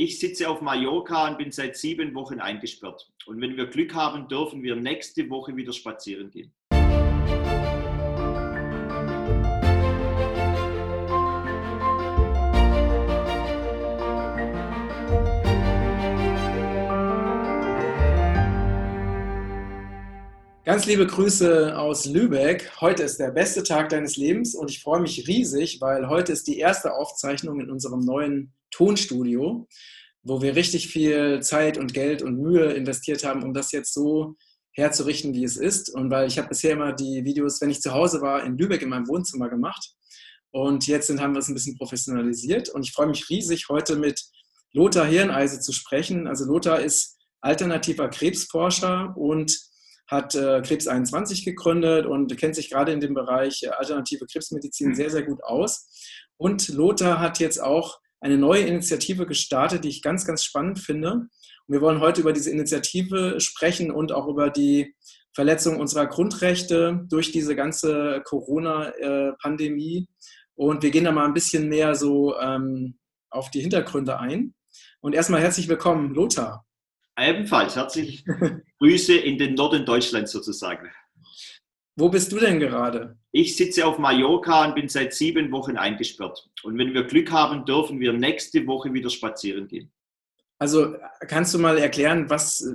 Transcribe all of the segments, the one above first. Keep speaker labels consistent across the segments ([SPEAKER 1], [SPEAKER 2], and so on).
[SPEAKER 1] Ich sitze auf Mallorca und bin seit sieben Wochen eingesperrt. Und wenn wir Glück haben, dürfen wir nächste Woche wieder spazieren gehen.
[SPEAKER 2] Ganz liebe Grüße aus Lübeck. Heute ist der beste Tag deines Lebens und ich freue mich riesig, weil heute ist die erste Aufzeichnung in unserem neuen Tonstudio, wo wir richtig viel Zeit und Geld und Mühe investiert haben, um das jetzt so herzurichten, wie es ist. Und weil ich habe bisher immer die Videos, wenn ich zu Hause war, in Lübeck in meinem Wohnzimmer gemacht. Und jetzt sind, haben wir es ein bisschen professionalisiert. Und ich freue mich riesig, heute mit Lothar Hirneise zu sprechen. Also Lothar ist alternativer Krebsforscher und hat äh, Krebs 21 gegründet und kennt sich gerade in dem Bereich äh, alternative Krebsmedizin sehr, sehr gut aus. Und Lothar hat jetzt auch eine neue Initiative gestartet, die ich ganz, ganz spannend finde. Und wir wollen heute über diese Initiative sprechen und auch über die Verletzung unserer Grundrechte durch diese ganze Corona-Pandemie. Und wir gehen da mal ein bisschen mehr so ähm, auf die Hintergründe ein. Und erstmal herzlich willkommen, Lothar.
[SPEAKER 1] Ebenfalls herzliche Grüße in den Norden Deutschlands sozusagen.
[SPEAKER 2] Wo bist du denn gerade?
[SPEAKER 1] Ich sitze auf Mallorca und bin seit sieben Wochen eingesperrt. Und wenn wir Glück haben, dürfen wir nächste Woche wieder spazieren gehen.
[SPEAKER 2] Also kannst du mal erklären, was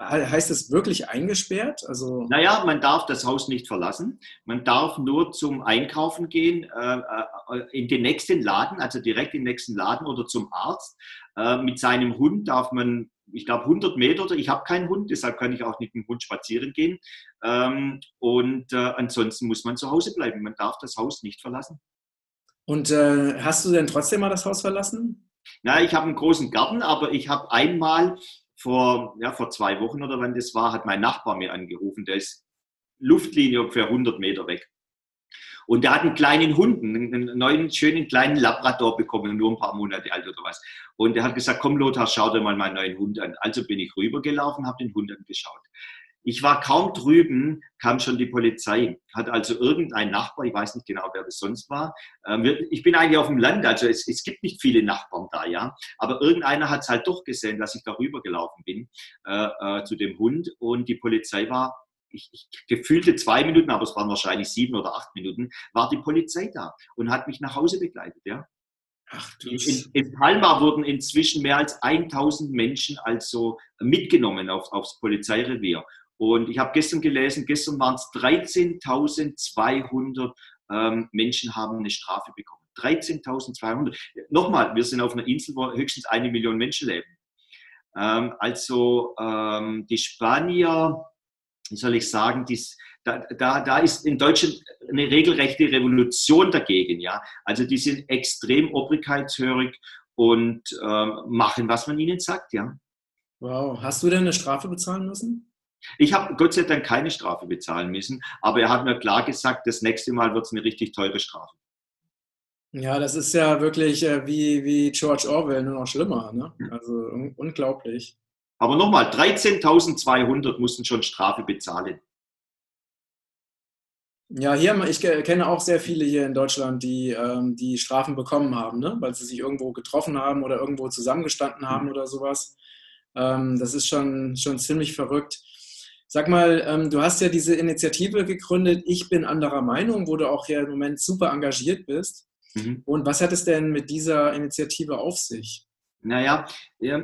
[SPEAKER 2] heißt es wirklich eingesperrt?
[SPEAKER 1] Also naja, man darf das Haus nicht verlassen. Man darf nur zum Einkaufen gehen, äh, äh, in den nächsten Laden, also direkt in den nächsten Laden oder zum Arzt. Äh, mit seinem Hund darf man ich glaube, 100 Meter oder ich habe keinen Hund, deshalb kann ich auch nicht mit dem Hund spazieren gehen. Ähm, und äh, ansonsten muss man zu Hause bleiben. Man darf das Haus nicht verlassen.
[SPEAKER 2] Und äh, hast du denn trotzdem mal das Haus verlassen?
[SPEAKER 1] Na, ich habe einen großen Garten, aber ich habe einmal vor, ja, vor zwei Wochen oder wann das war, hat mein Nachbar mir angerufen. Der ist Luftlinie ungefähr 100 Meter weg. Und der hat einen kleinen Hund, einen neuen, schönen kleinen Labrador bekommen, nur ein paar Monate alt oder was. Und er hat gesagt, komm Lothar, schau dir mal meinen neuen Hund an. Also bin ich rübergelaufen, habe den Hund angeschaut. Ich war kaum drüben, kam schon die Polizei. Hat also irgendein Nachbar, ich weiß nicht genau, wer das sonst war. Ähm, ich bin eigentlich auf dem Land, also es, es gibt nicht viele Nachbarn da, ja. Aber irgendeiner hat es halt doch gesehen, dass ich da rübergelaufen bin äh, äh, zu dem Hund. Und die Polizei war ich, ich gefühlte zwei Minuten, aber es waren wahrscheinlich sieben oder acht Minuten, war die Polizei da und hat mich nach Hause begleitet. Ja. Ach, in, in, Palma wurden inzwischen mehr als 1000 Menschen also mitgenommen auf, aufs Polizeirevier. Und ich habe gestern gelesen, gestern waren es 13.200 ähm, Menschen haben eine Strafe bekommen. 13.200. Nochmal, wir sind auf einer Insel, wo höchstens eine Million Menschen leben. Ähm, also ähm, die Spanier wie soll ich sagen, dies, da, da, da ist in Deutschland eine regelrechte Revolution dagegen. Ja? Also die sind extrem obrigkeitshörig und äh, machen, was man ihnen sagt. Ja?
[SPEAKER 2] Wow. Hast du denn eine Strafe bezahlen müssen?
[SPEAKER 1] Ich habe Gott sei Dank keine Strafe bezahlen müssen, aber er hat mir klar gesagt, das nächste Mal wird es eine richtig teure Strafe.
[SPEAKER 2] Ja, das ist ja wirklich äh, wie, wie George Orwell, nur noch schlimmer. Ne? Also un unglaublich.
[SPEAKER 1] Aber nochmal, 13.200 mussten schon Strafe bezahlen.
[SPEAKER 2] Ja, hier, ich kenne auch sehr viele hier in Deutschland, die ähm, die Strafen bekommen haben, ne? weil sie sich irgendwo getroffen haben oder irgendwo zusammengestanden haben oder sowas. Ähm, das ist schon, schon ziemlich verrückt. Sag mal, ähm, du hast ja diese Initiative gegründet, Ich bin anderer Meinung, wo du auch hier im Moment super engagiert bist. Mhm. Und was hat es denn mit dieser Initiative auf sich?
[SPEAKER 1] Naja, ja,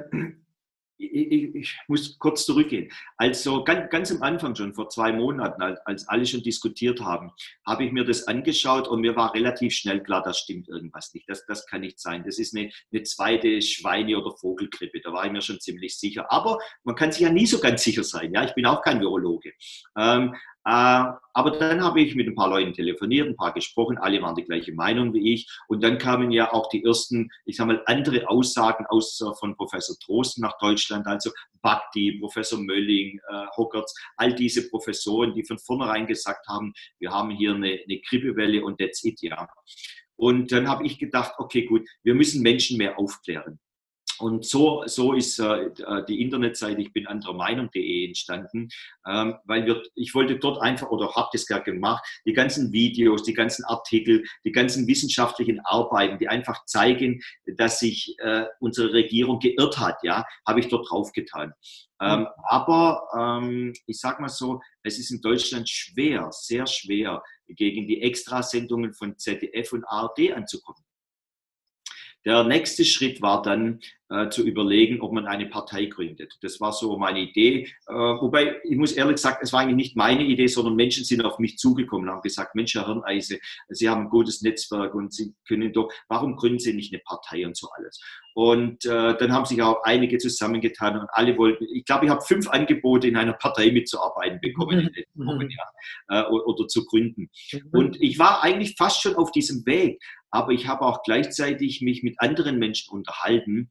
[SPEAKER 1] ich, ich, muss kurz zurückgehen. Also ganz, ganz am Anfang schon, vor zwei Monaten, als alle schon diskutiert haben, habe ich mir das angeschaut und mir war relativ schnell klar, das stimmt irgendwas nicht. Das, das kann nicht sein. Das ist eine, eine zweite Schweine- oder Vogelgrippe. Da war ich mir schon ziemlich sicher. Aber man kann sich ja nie so ganz sicher sein. Ja, ich bin auch kein Virologe. Ähm, äh, aber dann habe ich mit ein paar Leuten telefoniert, ein paar gesprochen, alle waren die gleiche Meinung wie ich. Und dann kamen ja auch die ersten, ich sage mal, andere Aussagen aus, von Professor Trosten nach Deutschland, also Bhakti, Professor Mölling, äh, Hockertz, all diese Professoren, die von vornherein gesagt haben, wir haben hier eine, eine Grippewelle und that's it, ja. Und dann habe ich gedacht, okay, gut, wir müssen Menschen mehr aufklären. Und so, so ist äh, die Internetseite ich bin anderer Meinung.de entstanden, ähm, weil wir, ich wollte dort einfach oder habe das gar gemacht, die ganzen Videos, die ganzen Artikel, die ganzen wissenschaftlichen Arbeiten, die einfach zeigen, dass sich äh, unsere Regierung geirrt hat, ja, habe ich dort draufgetan. Ähm, mhm. aber ähm, ich sage mal so, es ist in Deutschland schwer, sehr schwer, gegen die Extrasendungen von ZDF und ARD anzukommen. Der nächste Schritt war dann äh, zu überlegen, ob man eine Partei gründet. Das war so meine Idee. Äh, wobei, ich muss ehrlich sagen, es war eigentlich nicht meine Idee, sondern Menschen sind auf mich zugekommen und haben gesagt, Mensch, Herr Hirneise, Sie haben ein gutes Netzwerk und Sie können doch, warum gründen Sie nicht eine Partei und so alles? Und äh, dann haben sich auch einige zusammengetan und alle wollten, ich glaube, ich habe fünf Angebote in einer Partei mitzuarbeiten bekommen in den Wochen, mhm. ja, äh, oder zu gründen. Mhm. Und ich war eigentlich fast schon auf diesem Weg aber ich habe auch gleichzeitig mich mit anderen Menschen unterhalten,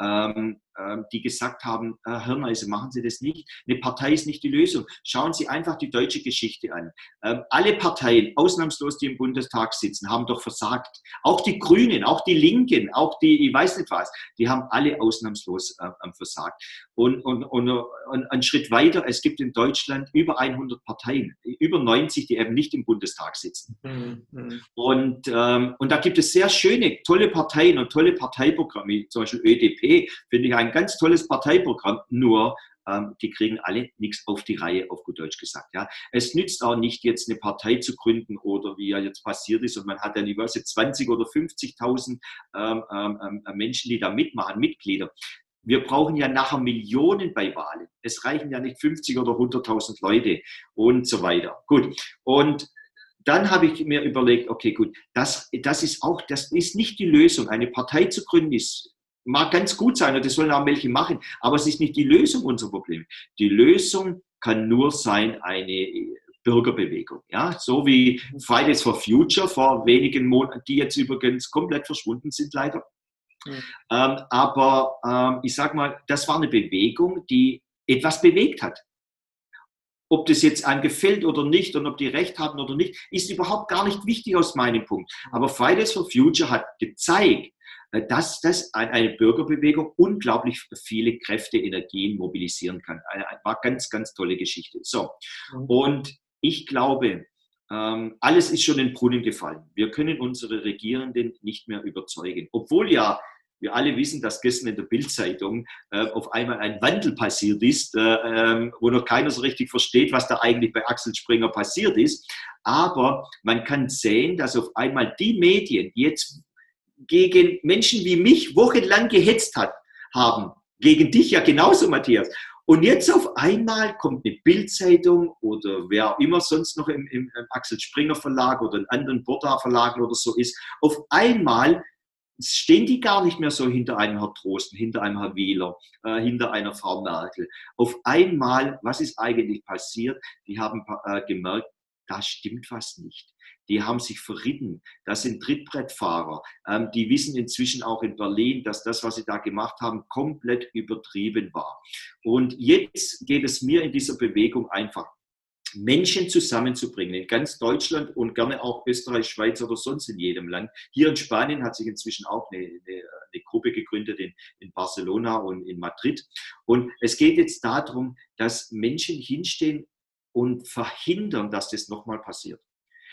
[SPEAKER 1] ähm, ähm, die gesagt haben, Herr Hirneise, machen Sie das nicht. Eine Partei ist nicht die Lösung. Schauen Sie einfach die deutsche Geschichte an. Ähm, alle Parteien, ausnahmslos die im Bundestag sitzen, haben doch versagt. Auch die Grünen, auch die Linken, auch die, ich weiß nicht was, die haben alle ausnahmslos äh, versagt. Und, und, und, und einen Schritt weiter, es gibt in Deutschland über 100 Parteien, über 90, die eben nicht im Bundestag sitzen. Mhm. mhm. Und, ähm, und da gibt es sehr schöne, tolle Parteien und tolle Parteiprogramme, zum Beispiel ÖDP, finde ich ein ganz tolles Parteiprogramm, nur ähm, die kriegen alle nichts auf die Reihe, auf gut Deutsch gesagt. Ja. Es nützt auch nicht, jetzt eine Partei zu gründen oder wie ja jetzt passiert ist und man hat dann diverse 20 oder 50.000 ähm, ähm, ähm, Menschen, die da mitmachen, Mitglieder. Wir brauchen ja nachher Millionen bei Wahlen. Es reichen ja nicht 50 oder 100.000 Leute und so weiter. Gut. Und dann habe ich mir überlegt, okay, gut, das, das ist auch, das ist nicht die Lösung. Eine Partei zu gründen ist mag ganz gut sein und das sollen auch welche machen, aber es ist nicht die Lösung unserer Probleme. Die Lösung kann nur sein eine Bürgerbewegung. Ja, so wie Fridays for Future vor wenigen Monaten, die jetzt übrigens komplett verschwunden sind, leider. Mhm. Ähm, aber ähm, ich sage mal, das war eine Bewegung, die etwas bewegt hat. Ob das jetzt einem gefällt oder nicht und ob die Recht haben oder nicht, ist überhaupt gar nicht wichtig aus meinem Punkt. Aber Fridays for Future hat gezeigt, äh, dass das eine Bürgerbewegung unglaublich viele Kräfte, Energien mobilisieren kann. Eine, war ganz, ganz tolle Geschichte. So. Mhm. Und ich glaube, ähm, alles ist schon in den Brunnen gefallen. Wir können unsere Regierenden nicht mehr überzeugen. Obwohl ja wir alle wissen, dass gestern in der Bildzeitung äh, auf einmal ein Wandel passiert ist, äh, ähm, wo noch keiner so richtig versteht, was da eigentlich bei Axel Springer passiert ist. Aber man kann sehen, dass auf einmal die Medien, die jetzt gegen Menschen wie mich wochenlang gehetzt hat, haben. Gegen dich ja genauso, Matthias. Und jetzt auf einmal kommt eine Bildzeitung oder wer immer sonst noch im, im, im Axel Springer Verlag oder in anderen Borda Verlagen oder so ist, auf einmal stehen die gar nicht mehr so hinter einem Herrn Trosten, hinter einem Herrn Wieler, äh, hinter einer Frau Merkel. Auf einmal, was ist eigentlich passiert? Die haben äh, gemerkt, da stimmt was nicht die haben sich verritten. Das sind Trittbrettfahrer. Ähm, die wissen inzwischen auch in Berlin, dass das, was sie da gemacht haben, komplett übertrieben war. Und jetzt geht es mir in dieser Bewegung einfach. Menschen zusammenzubringen in ganz Deutschland und gerne auch Österreich, Schweiz oder sonst in jedem Land. Hier in Spanien hat sich inzwischen auch eine, eine, eine Gruppe gegründet in, in Barcelona und in Madrid. Und es geht jetzt darum, dass Menschen hinstehen und verhindern, dass das nochmal passiert.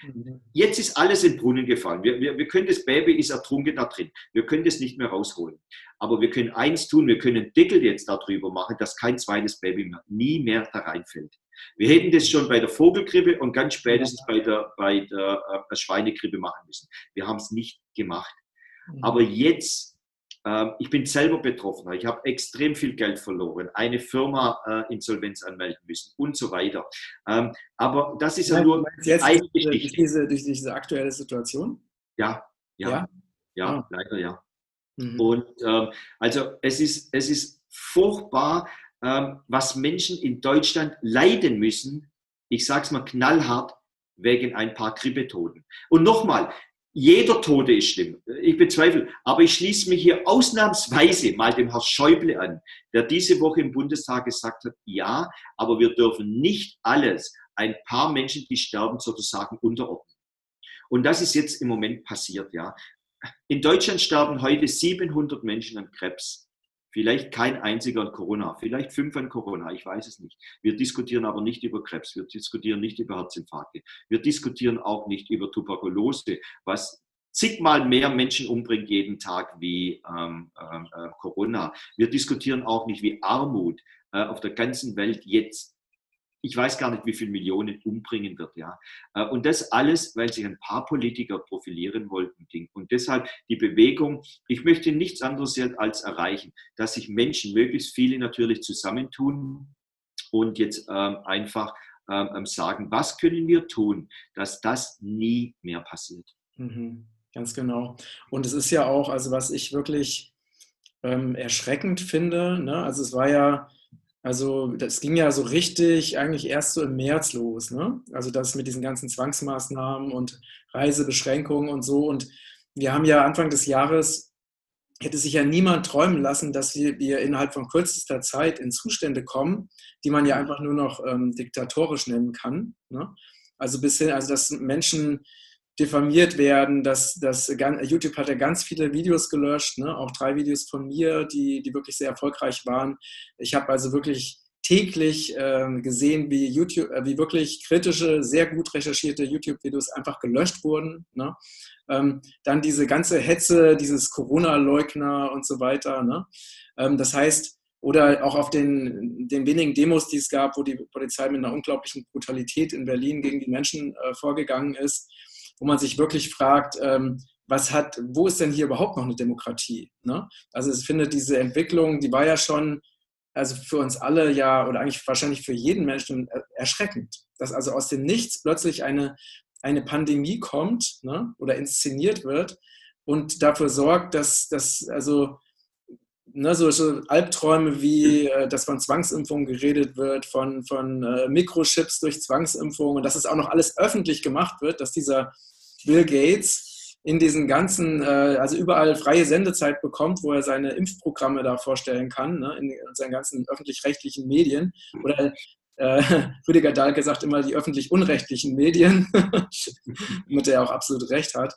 [SPEAKER 1] Mhm. Jetzt ist alles in den Brunnen gefallen. Wir, wir, wir können das Baby ist ertrunken da drin. Wir können das nicht mehr rausholen. Aber wir können eins tun, wir können Deckel jetzt darüber machen, dass kein zweites Baby mehr, nie mehr da reinfällt. Wir hätten das schon bei der Vogelgrippe und ganz spätestens bei der, bei der äh, Schweinegrippe machen müssen. Wir haben es nicht gemacht. Mhm. Aber jetzt ich bin selber Betroffener. Ich habe extrem viel Geld verloren, eine Firma äh, Insolvenz anmelden müssen und so weiter. Ähm, aber das ist ja, nur
[SPEAKER 2] jetzt eine Geschichte. Durch diese, durch diese aktuelle Situation?
[SPEAKER 1] Ja, ja, ja, ja ah. leider ja. Mhm. Und ähm, also es ist, es ist furchtbar, ähm, was Menschen in Deutschland leiden müssen. Ich sage es mal knallhart, wegen ein paar Grippetoten. Und nochmal, jeder Tote ist schlimm. Ich bezweifle. Aber ich schließe mich hier ausnahmsweise mal dem Herrn Schäuble an, der diese Woche im Bundestag gesagt hat, ja, aber wir dürfen nicht alles ein paar Menschen, die sterben, sozusagen unterordnen. Und das ist jetzt im Moment passiert, ja. In Deutschland sterben heute 700 Menschen an Krebs. Vielleicht kein einziger an Corona, vielleicht fünf an Corona, ich weiß es nicht. Wir diskutieren aber nicht über Krebs, wir diskutieren nicht über Herzinfarkte, wir diskutieren auch nicht über Tuberkulose, was zigmal mehr Menschen umbringt jeden Tag wie ähm, ähm äh, Corona. Wir diskutieren auch nicht wie Armut äh, auf der ganzen Welt jetzt ich weiß gar nicht, wie viele Millionen umbringen wird. Ja. Äh, und das alles, weil sich ein paar Politiker profilieren wollten. Und deshalb die Bewegung, ich möchte nichts anderes als erreichen, dass sich Menschen, möglichst viele natürlich zusammentun und jetzt ähm, einfach ähm, sagen, was können wir tun, dass das nie mehr passiert.
[SPEAKER 2] Mhm, ganz genau. Und es ist ja auch, also was ich wirklich ähm, erschreckend finde, ne? also es war ja, also das ging ja so richtig eigentlich erst so im März los. Ne? Also das mit diesen ganzen Zwangsmaßnahmen und Reisebeschränkungen und so. Und wir haben ja Anfang des Jahres, hätte sich ja niemand träumen lassen, dass wir, wir innerhalb von kürzester Zeit in Zustände kommen, die man ja einfach nur noch ähm, diktatorisch nennen kann. Ne? Also bis hin, also dass Menschen diffamiert werden. Das, das, YouTube hat ja ganz viele Videos gelöscht, ne? auch drei Videos von mir, die, die wirklich sehr erfolgreich waren. Ich habe also wirklich täglich äh, gesehen, wie YouTube, äh, wie wirklich kritische, sehr gut recherchierte YouTube-Videos einfach gelöscht wurden. Ne? Ähm, dann diese ganze Hetze, dieses Corona-Leugner und so weiter. Ne? Ähm, das heißt, oder auch auf den, den wenigen Demos, die es gab, wo die Polizei mit einer unglaublichen Brutalität in Berlin gegen die Menschen äh, vorgegangen ist, wo man sich wirklich fragt, ähm, was hat, wo ist denn hier überhaupt noch eine Demokratie? Ne? Also ich finde, diese Entwicklung, die war ja schon, also für uns alle ja, oder eigentlich wahrscheinlich für jeden Menschen erschreckend, dass also aus dem Nichts plötzlich eine, eine Pandemie kommt ne? oder inszeniert wird und dafür sorgt, dass, dass also ne, so, so Albträume wie, äh, dass von Zwangsimpfungen geredet wird, von, von äh, Mikrochips durch Zwangsimpfungen und dass es auch noch alles öffentlich gemacht wird, dass dieser Bill Gates in diesen ganzen, äh, also überall freie Sendezeit bekommt, wo er seine Impfprogramme da vorstellen kann, ne, in, seinen ganzen öffentlich-rechtlichen Medien. Oder äh, Rüdiger Dahlke sagt immer die öffentlich-unrechtlichen Medien, mit der er auch absolut recht hat.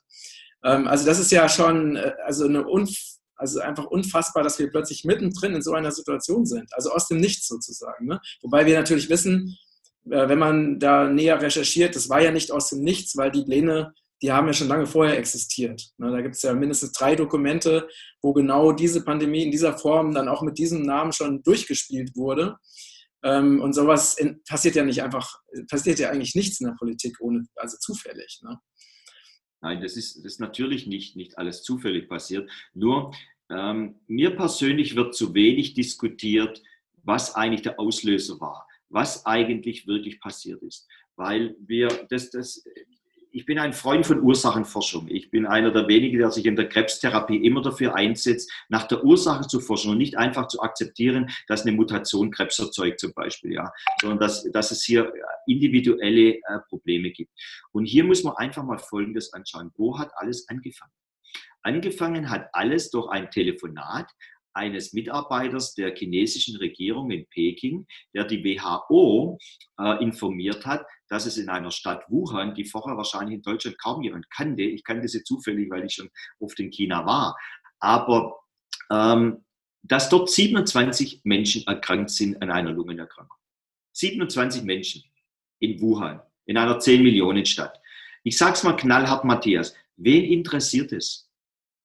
[SPEAKER 2] Ähm, also das ist ja schon äh, also eine unf also einfach unfassbar, dass wir plötzlich mittendrin in so einer Situation sind. Also aus dem Nichts sozusagen. Ne? Wobei wir natürlich wissen, äh, wenn man da näher recherchiert, das war ja nicht aus dem Nichts, weil die Pläne die haben ja schon lange vorher existiert. Ne, da gibt es ja mindestens drei Dokumente, wo genau diese Pandemie in dieser Form dann auch mit diesem Namen schon durchgespielt wurde. Ähm, und sowas passiert ja nicht einfach, passiert ja eigentlich nichts in der Politik ohne, also zufällig. Ne?
[SPEAKER 1] Nein, das ist, das ist natürlich nicht, nicht alles zufällig passiert. Nur ähm, mir persönlich wird zu wenig diskutiert, was eigentlich der Auslöser war, was eigentlich wirklich passiert ist. Weil wir, das, das, ich bin ein Freund von Ursachenforschung. Ich bin einer der wenigen, der sich in der Krebstherapie immer dafür einsetzt, nach der Ursache zu forschen und nicht einfach zu akzeptieren, dass eine Mutation Krebs erzeugt zum Beispiel, ja, sondern dass, dass es hier individuelle äh, Probleme gibt. Und hier muss man einfach mal Folgendes anschauen. Wo hat alles angefangen? Angefangen hat alles durch ein Telefonat eines Mitarbeiters der chinesischen Regierung in Peking, der die WHO äh, informiert hat, dass es in einer Stadt Wuhan, die vorher wahrscheinlich in Deutschland kaum jemand kannte, ich kannte sie zufällig, weil ich schon oft in China war, aber ähm, dass dort 27 Menschen erkrankt sind an einer Lungenerkrankung. 27 Menschen in Wuhan, in einer 10 Millionen Stadt. Ich sag's mal knallhart, Matthias, wen interessiert es?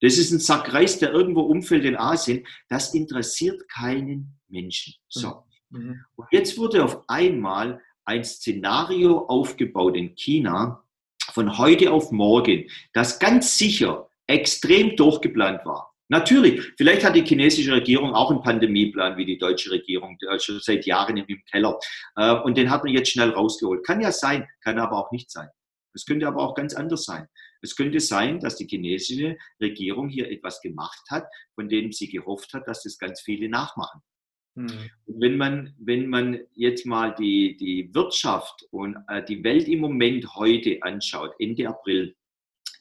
[SPEAKER 1] Das ist ein Sack Reis, der irgendwo umfällt in Asien. Das interessiert keinen Menschen. So. Mhm. Und jetzt wurde auf einmal ein Szenario aufgebaut in China von heute auf morgen, das ganz sicher extrem durchgeplant war. Natürlich, vielleicht hat die chinesische Regierung auch einen Pandemieplan wie die deutsche Regierung, schon seit Jahren im Keller. Äh, und den hat man jetzt schnell rausgeholt. Kann ja sein, kann aber auch nicht sein. Es könnte aber auch ganz anders sein. Es könnte sein, dass die chinesische Regierung hier etwas gemacht hat, von dem sie gehofft hat, dass das ganz viele nachmachen. Mhm. wenn man, wenn man jetzt mal die, die Wirtschaft und äh, die Welt im Moment heute anschaut, Ende April,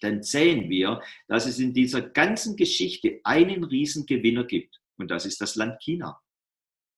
[SPEAKER 1] dann sehen wir, dass es in dieser ganzen Geschichte einen Riesengewinner gibt. Und das ist das Land China.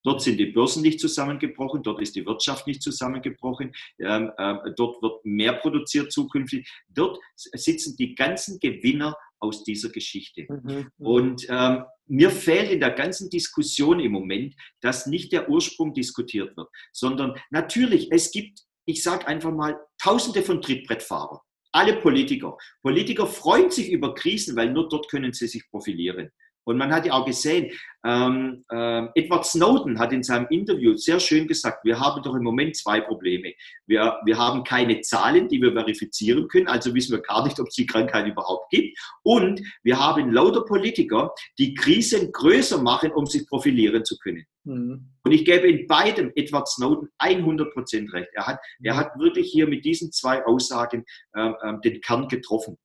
[SPEAKER 1] Dort sind die Börsen nicht zusammengebrochen, dort ist die Wirtschaft nicht zusammengebrochen, ähm, äh, dort wird mehr produziert zukünftig. Dort sitzen die ganzen Gewinner aus dieser Geschichte. Mhm. mhm. Und ähm, mir fehlt in der ganzen Diskussion im Moment, dass nicht der Ursprung diskutiert wird, sondern natürlich, es gibt, ich sage einfach mal, tausende von Trittbrettfahrern. Alle Politiker. Politiker freuen sich über Krisen, weil nur dort können sie sich profilieren. Und man hat ja auch gesehen, ähm, äh, Edward Snowden hat in seinem Interview sehr schön gesagt, wir haben doch im Moment zwei Probleme. Wir, wir haben keine Zahlen, die wir verifizieren können, also wissen wir gar nicht, ob es die Krankheit überhaupt gibt. Und wir haben lauter Politiker, die Krisen größer machen, um sich profilieren zu können. Mhm. Und ich gebe in beidem Edward Snowden 100 Prozent recht. Er hat, er hat wirklich hier mit diesen zwei Aussagen ähm, ähm, den Kern getroffen.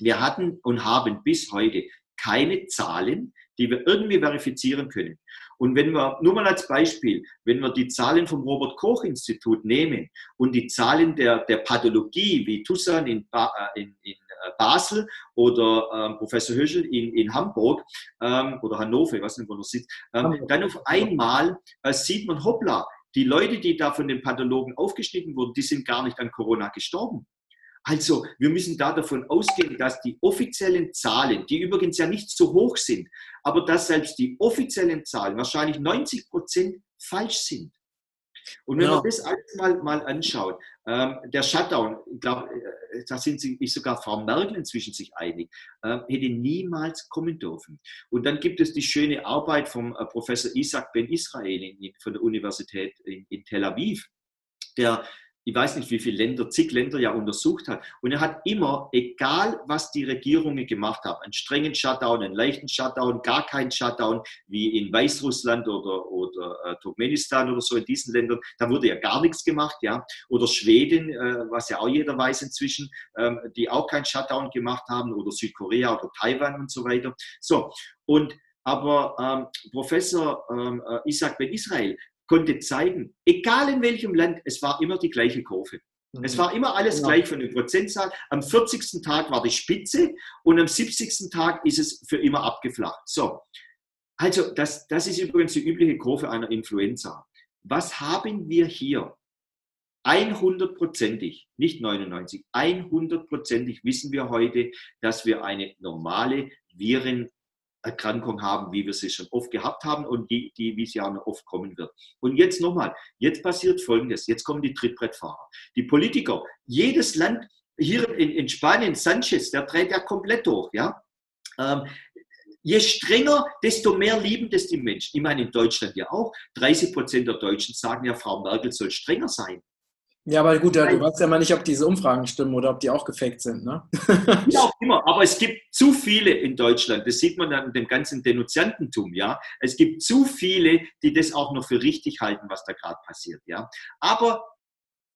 [SPEAKER 1] Wir hatten und haben bis heute keine Zahlen, die wir irgendwie verifizieren können. Und wenn wir, nur mal als Beispiel, wenn wir die Zahlen vom Robert-Koch-Institut nehmen und die Zahlen der, der Pathologie, wie Tussan in, ba, äh, in, in äh, Basel oder ähm, Professor Höschel in, in Hamburg ähm, oder Hannover, ich weiß nicht, wo er sitzt, ähm, dann auf einmal äh, sieht man, hoppla, die Leute, die da von den Pathologen aufgeschnitten wurden, die sind gar nicht an Corona gestorben. Also wir müssen da davon ausgehen, dass die offiziellen Zahlen, die übrigens ja nicht so hoch sind, aber dass selbst die offiziellen Zahlen wahrscheinlich 90 Prozent falsch sind. Und wenn ja. man das alles mal, mal anschaut, ähm, der Shutdown, ich glaube, äh, da sind sich sogar Frau Merkel inzwischen sich einig, äh, hätte niemals kommen dürfen. Und dann gibt es die schöne Arbeit vom äh, Professor Isaac Ben Israel in, von der Universität in, in Tel Aviv, der ich weiß nicht, wie viele Länder, zig Länder ja untersucht hat. Und er hat immer, egal was die Regierungen gemacht haben, einen strengen Shutdown, einen leichten Shutdown, gar keinen Shutdown, wie in Weißrussland oder, oder äh, Turkmenistan oder so in diesen Ländern, da wurde ja gar nichts gemacht, ja. Oder Schweden, äh, was ja auch jeder weiß inzwischen, ähm, die auch keinen Shutdown gemacht haben, oder Südkorea oder Taiwan und so weiter. So, und aber ähm, Professor ähm, äh, Isaac Ben Israel konnte zeigen, egal in welchem Land, es war immer die gleiche Kurve. Mhm. Es war immer alles genau. gleich von der Prozentzahl. Am 40. Tag war die Spitze und am 70. Tag ist es für immer abgeflacht. So. Also, das, das ist übrigens die übliche Kurve einer Influenza. Was haben wir hier? 100%ig, nicht 99, 100%ig wissen wir heute, dass wir eine normale Viren, Erkrankung haben, wie wir sie schon oft gehabt haben und die, die wie sie auch noch oft kommen wird. Und jetzt nochmal, jetzt passiert Folgendes, jetzt kommen die Trittbrettfahrer, die Politiker, jedes Land, hier in, in Spanien, Sanchez, der dreht ja komplett durch, ja. Ähm, je strenger, desto mehr lieben das die Menschen. Ich meine, in Deutschland ja auch. 30 Prozent der Deutschen sagen ja, Frau Merkel soll strenger sein.
[SPEAKER 2] Ja, aber gut, du weißt ja mal nicht, ob diese Umfragen stimmen oder ob die auch gefaked sind. Ne?
[SPEAKER 1] Wie auch immer, aber es gibt zu viele in Deutschland, das sieht man dann in dem ganzen Denunziantentum, ja. Es gibt zu viele, die das auch noch für richtig halten, was da gerade passiert, ja. Aber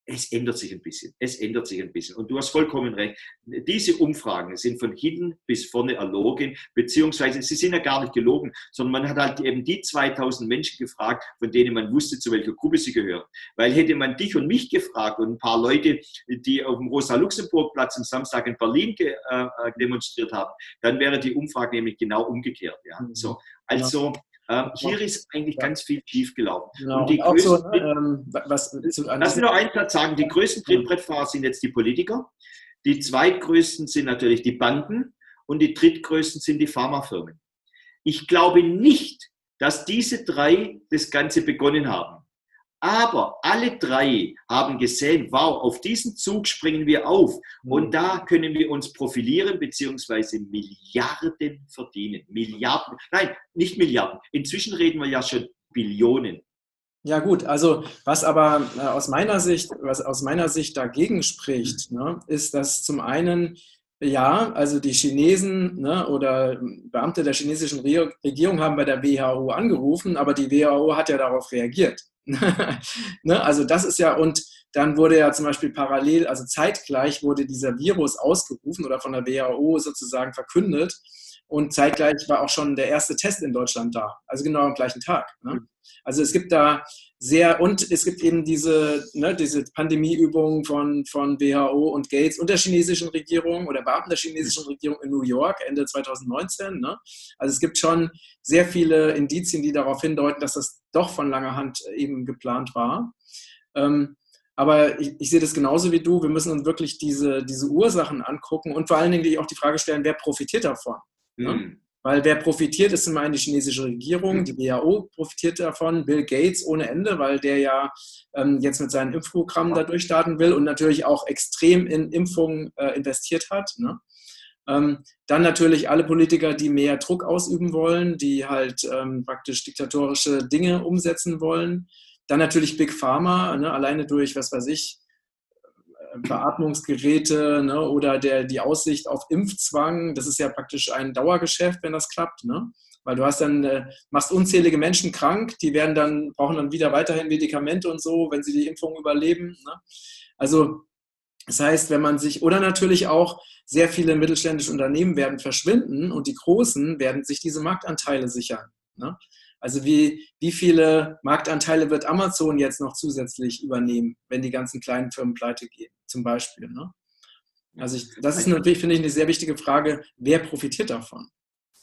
[SPEAKER 1] es ändert sich ein bisschen. Es ändert sich ein bisschen. Und du hast vollkommen recht. Diese Umfragen sind von hinten bis vorne erlogen, beziehungsweise sie sind ja gar nicht gelogen, sondern man hat halt eben die 2000 Menschen gefragt, von denen man wusste, zu welcher Gruppe sie gehören. Weil hätte man dich und mich gefragt und ein paar Leute, die auf dem Rosa-Luxemburg-Platz am Samstag in Berlin äh, äh, demonstriert haben, dann wäre die Umfrage nämlich genau umgekehrt. Ja? Mhm. So, also, ähm, hier ist eigentlich ganz viel schiefgelaufen. Genau. Und die und größten, so, ähm, was, lass mir noch einen Satz sagen, die größten Trittbrettfahrer sind jetzt die Politiker, die zweitgrößten sind natürlich die Banken und die drittgrößten sind die Pharmafirmen. Ich glaube nicht, dass diese drei das Ganze begonnen haben. Aber alle drei haben gesehen, wow, auf diesen Zug springen wir auf und mhm. da können wir uns profilieren bzw. Milliarden verdienen. Milliarden, nein, nicht Milliarden. Inzwischen reden wir ja schon Billionen.
[SPEAKER 2] Ja gut, also was aber äh, aus meiner Sicht, was aus meiner Sicht dagegen spricht, ne, ist, dass zum einen ja, also die Chinesen ne, oder Beamte der chinesischen Regierung haben bei der WHO angerufen, aber die WHO hat ja darauf reagiert. ne? Also das ist ja, und dann wurde ja zum Beispiel parallel, also zeitgleich wurde dieser Virus ausgerufen oder von der WHO sozusagen verkündet. Und zeitgleich war auch schon der erste Test in Deutschland da, also genau am gleichen Tag. Ne? Also es gibt da sehr, und es gibt eben diese, ne, diese Pandemieübungen von, von WHO und Gates und der chinesischen Regierung oder Beamten der chinesischen Regierung in New York Ende 2019. Ne? Also es gibt schon sehr viele Indizien, die darauf hindeuten, dass das doch von langer Hand eben geplant war. Ähm, Aber ich, ich, sehe das genauso wie du. Wir müssen uns wirklich diese, diese Ursachen angucken und vor allen Dingen auch die Frage stellen, wer profitiert davon? Mhm. Ne? Weil wer profitiert, ist zum einen die chinesische Regierung, die WHO profitiert davon, Bill Gates ohne Ende, weil der ja ähm, jetzt mit seinen Impfprogrammen da durchstarten will und natürlich auch extrem in Impfungen äh, investiert hat. Ne? Ähm, dann natürlich alle Politiker, die mehr Druck ausüben wollen, die halt ähm, praktisch diktatorische Dinge umsetzen wollen. Dann natürlich Big Pharma, ne? alleine durch, was weiß ich, Beatmungsgeräte ne, oder der, die Aussicht auf Impfzwang, das ist ja praktisch ein Dauergeschäft, wenn das klappt. Ne? Weil du hast dann, äh, machst unzählige Menschen krank, die werden dann, brauchen dann wieder weiterhin Medikamente und so, wenn sie die Impfung überleben. Ne? Also das heißt, wenn man sich, oder natürlich auch sehr viele mittelständische Unternehmen werden verschwinden und die großen werden sich diese Marktanteile sichern. Ne? Also wie, wie viele Marktanteile wird Amazon jetzt noch zusätzlich übernehmen, wenn die ganzen kleinen Firmen pleite gehen, zum Beispiel? Ne? Also ich, das ist natürlich, finde ich, eine sehr wichtige Frage. Wer profitiert davon?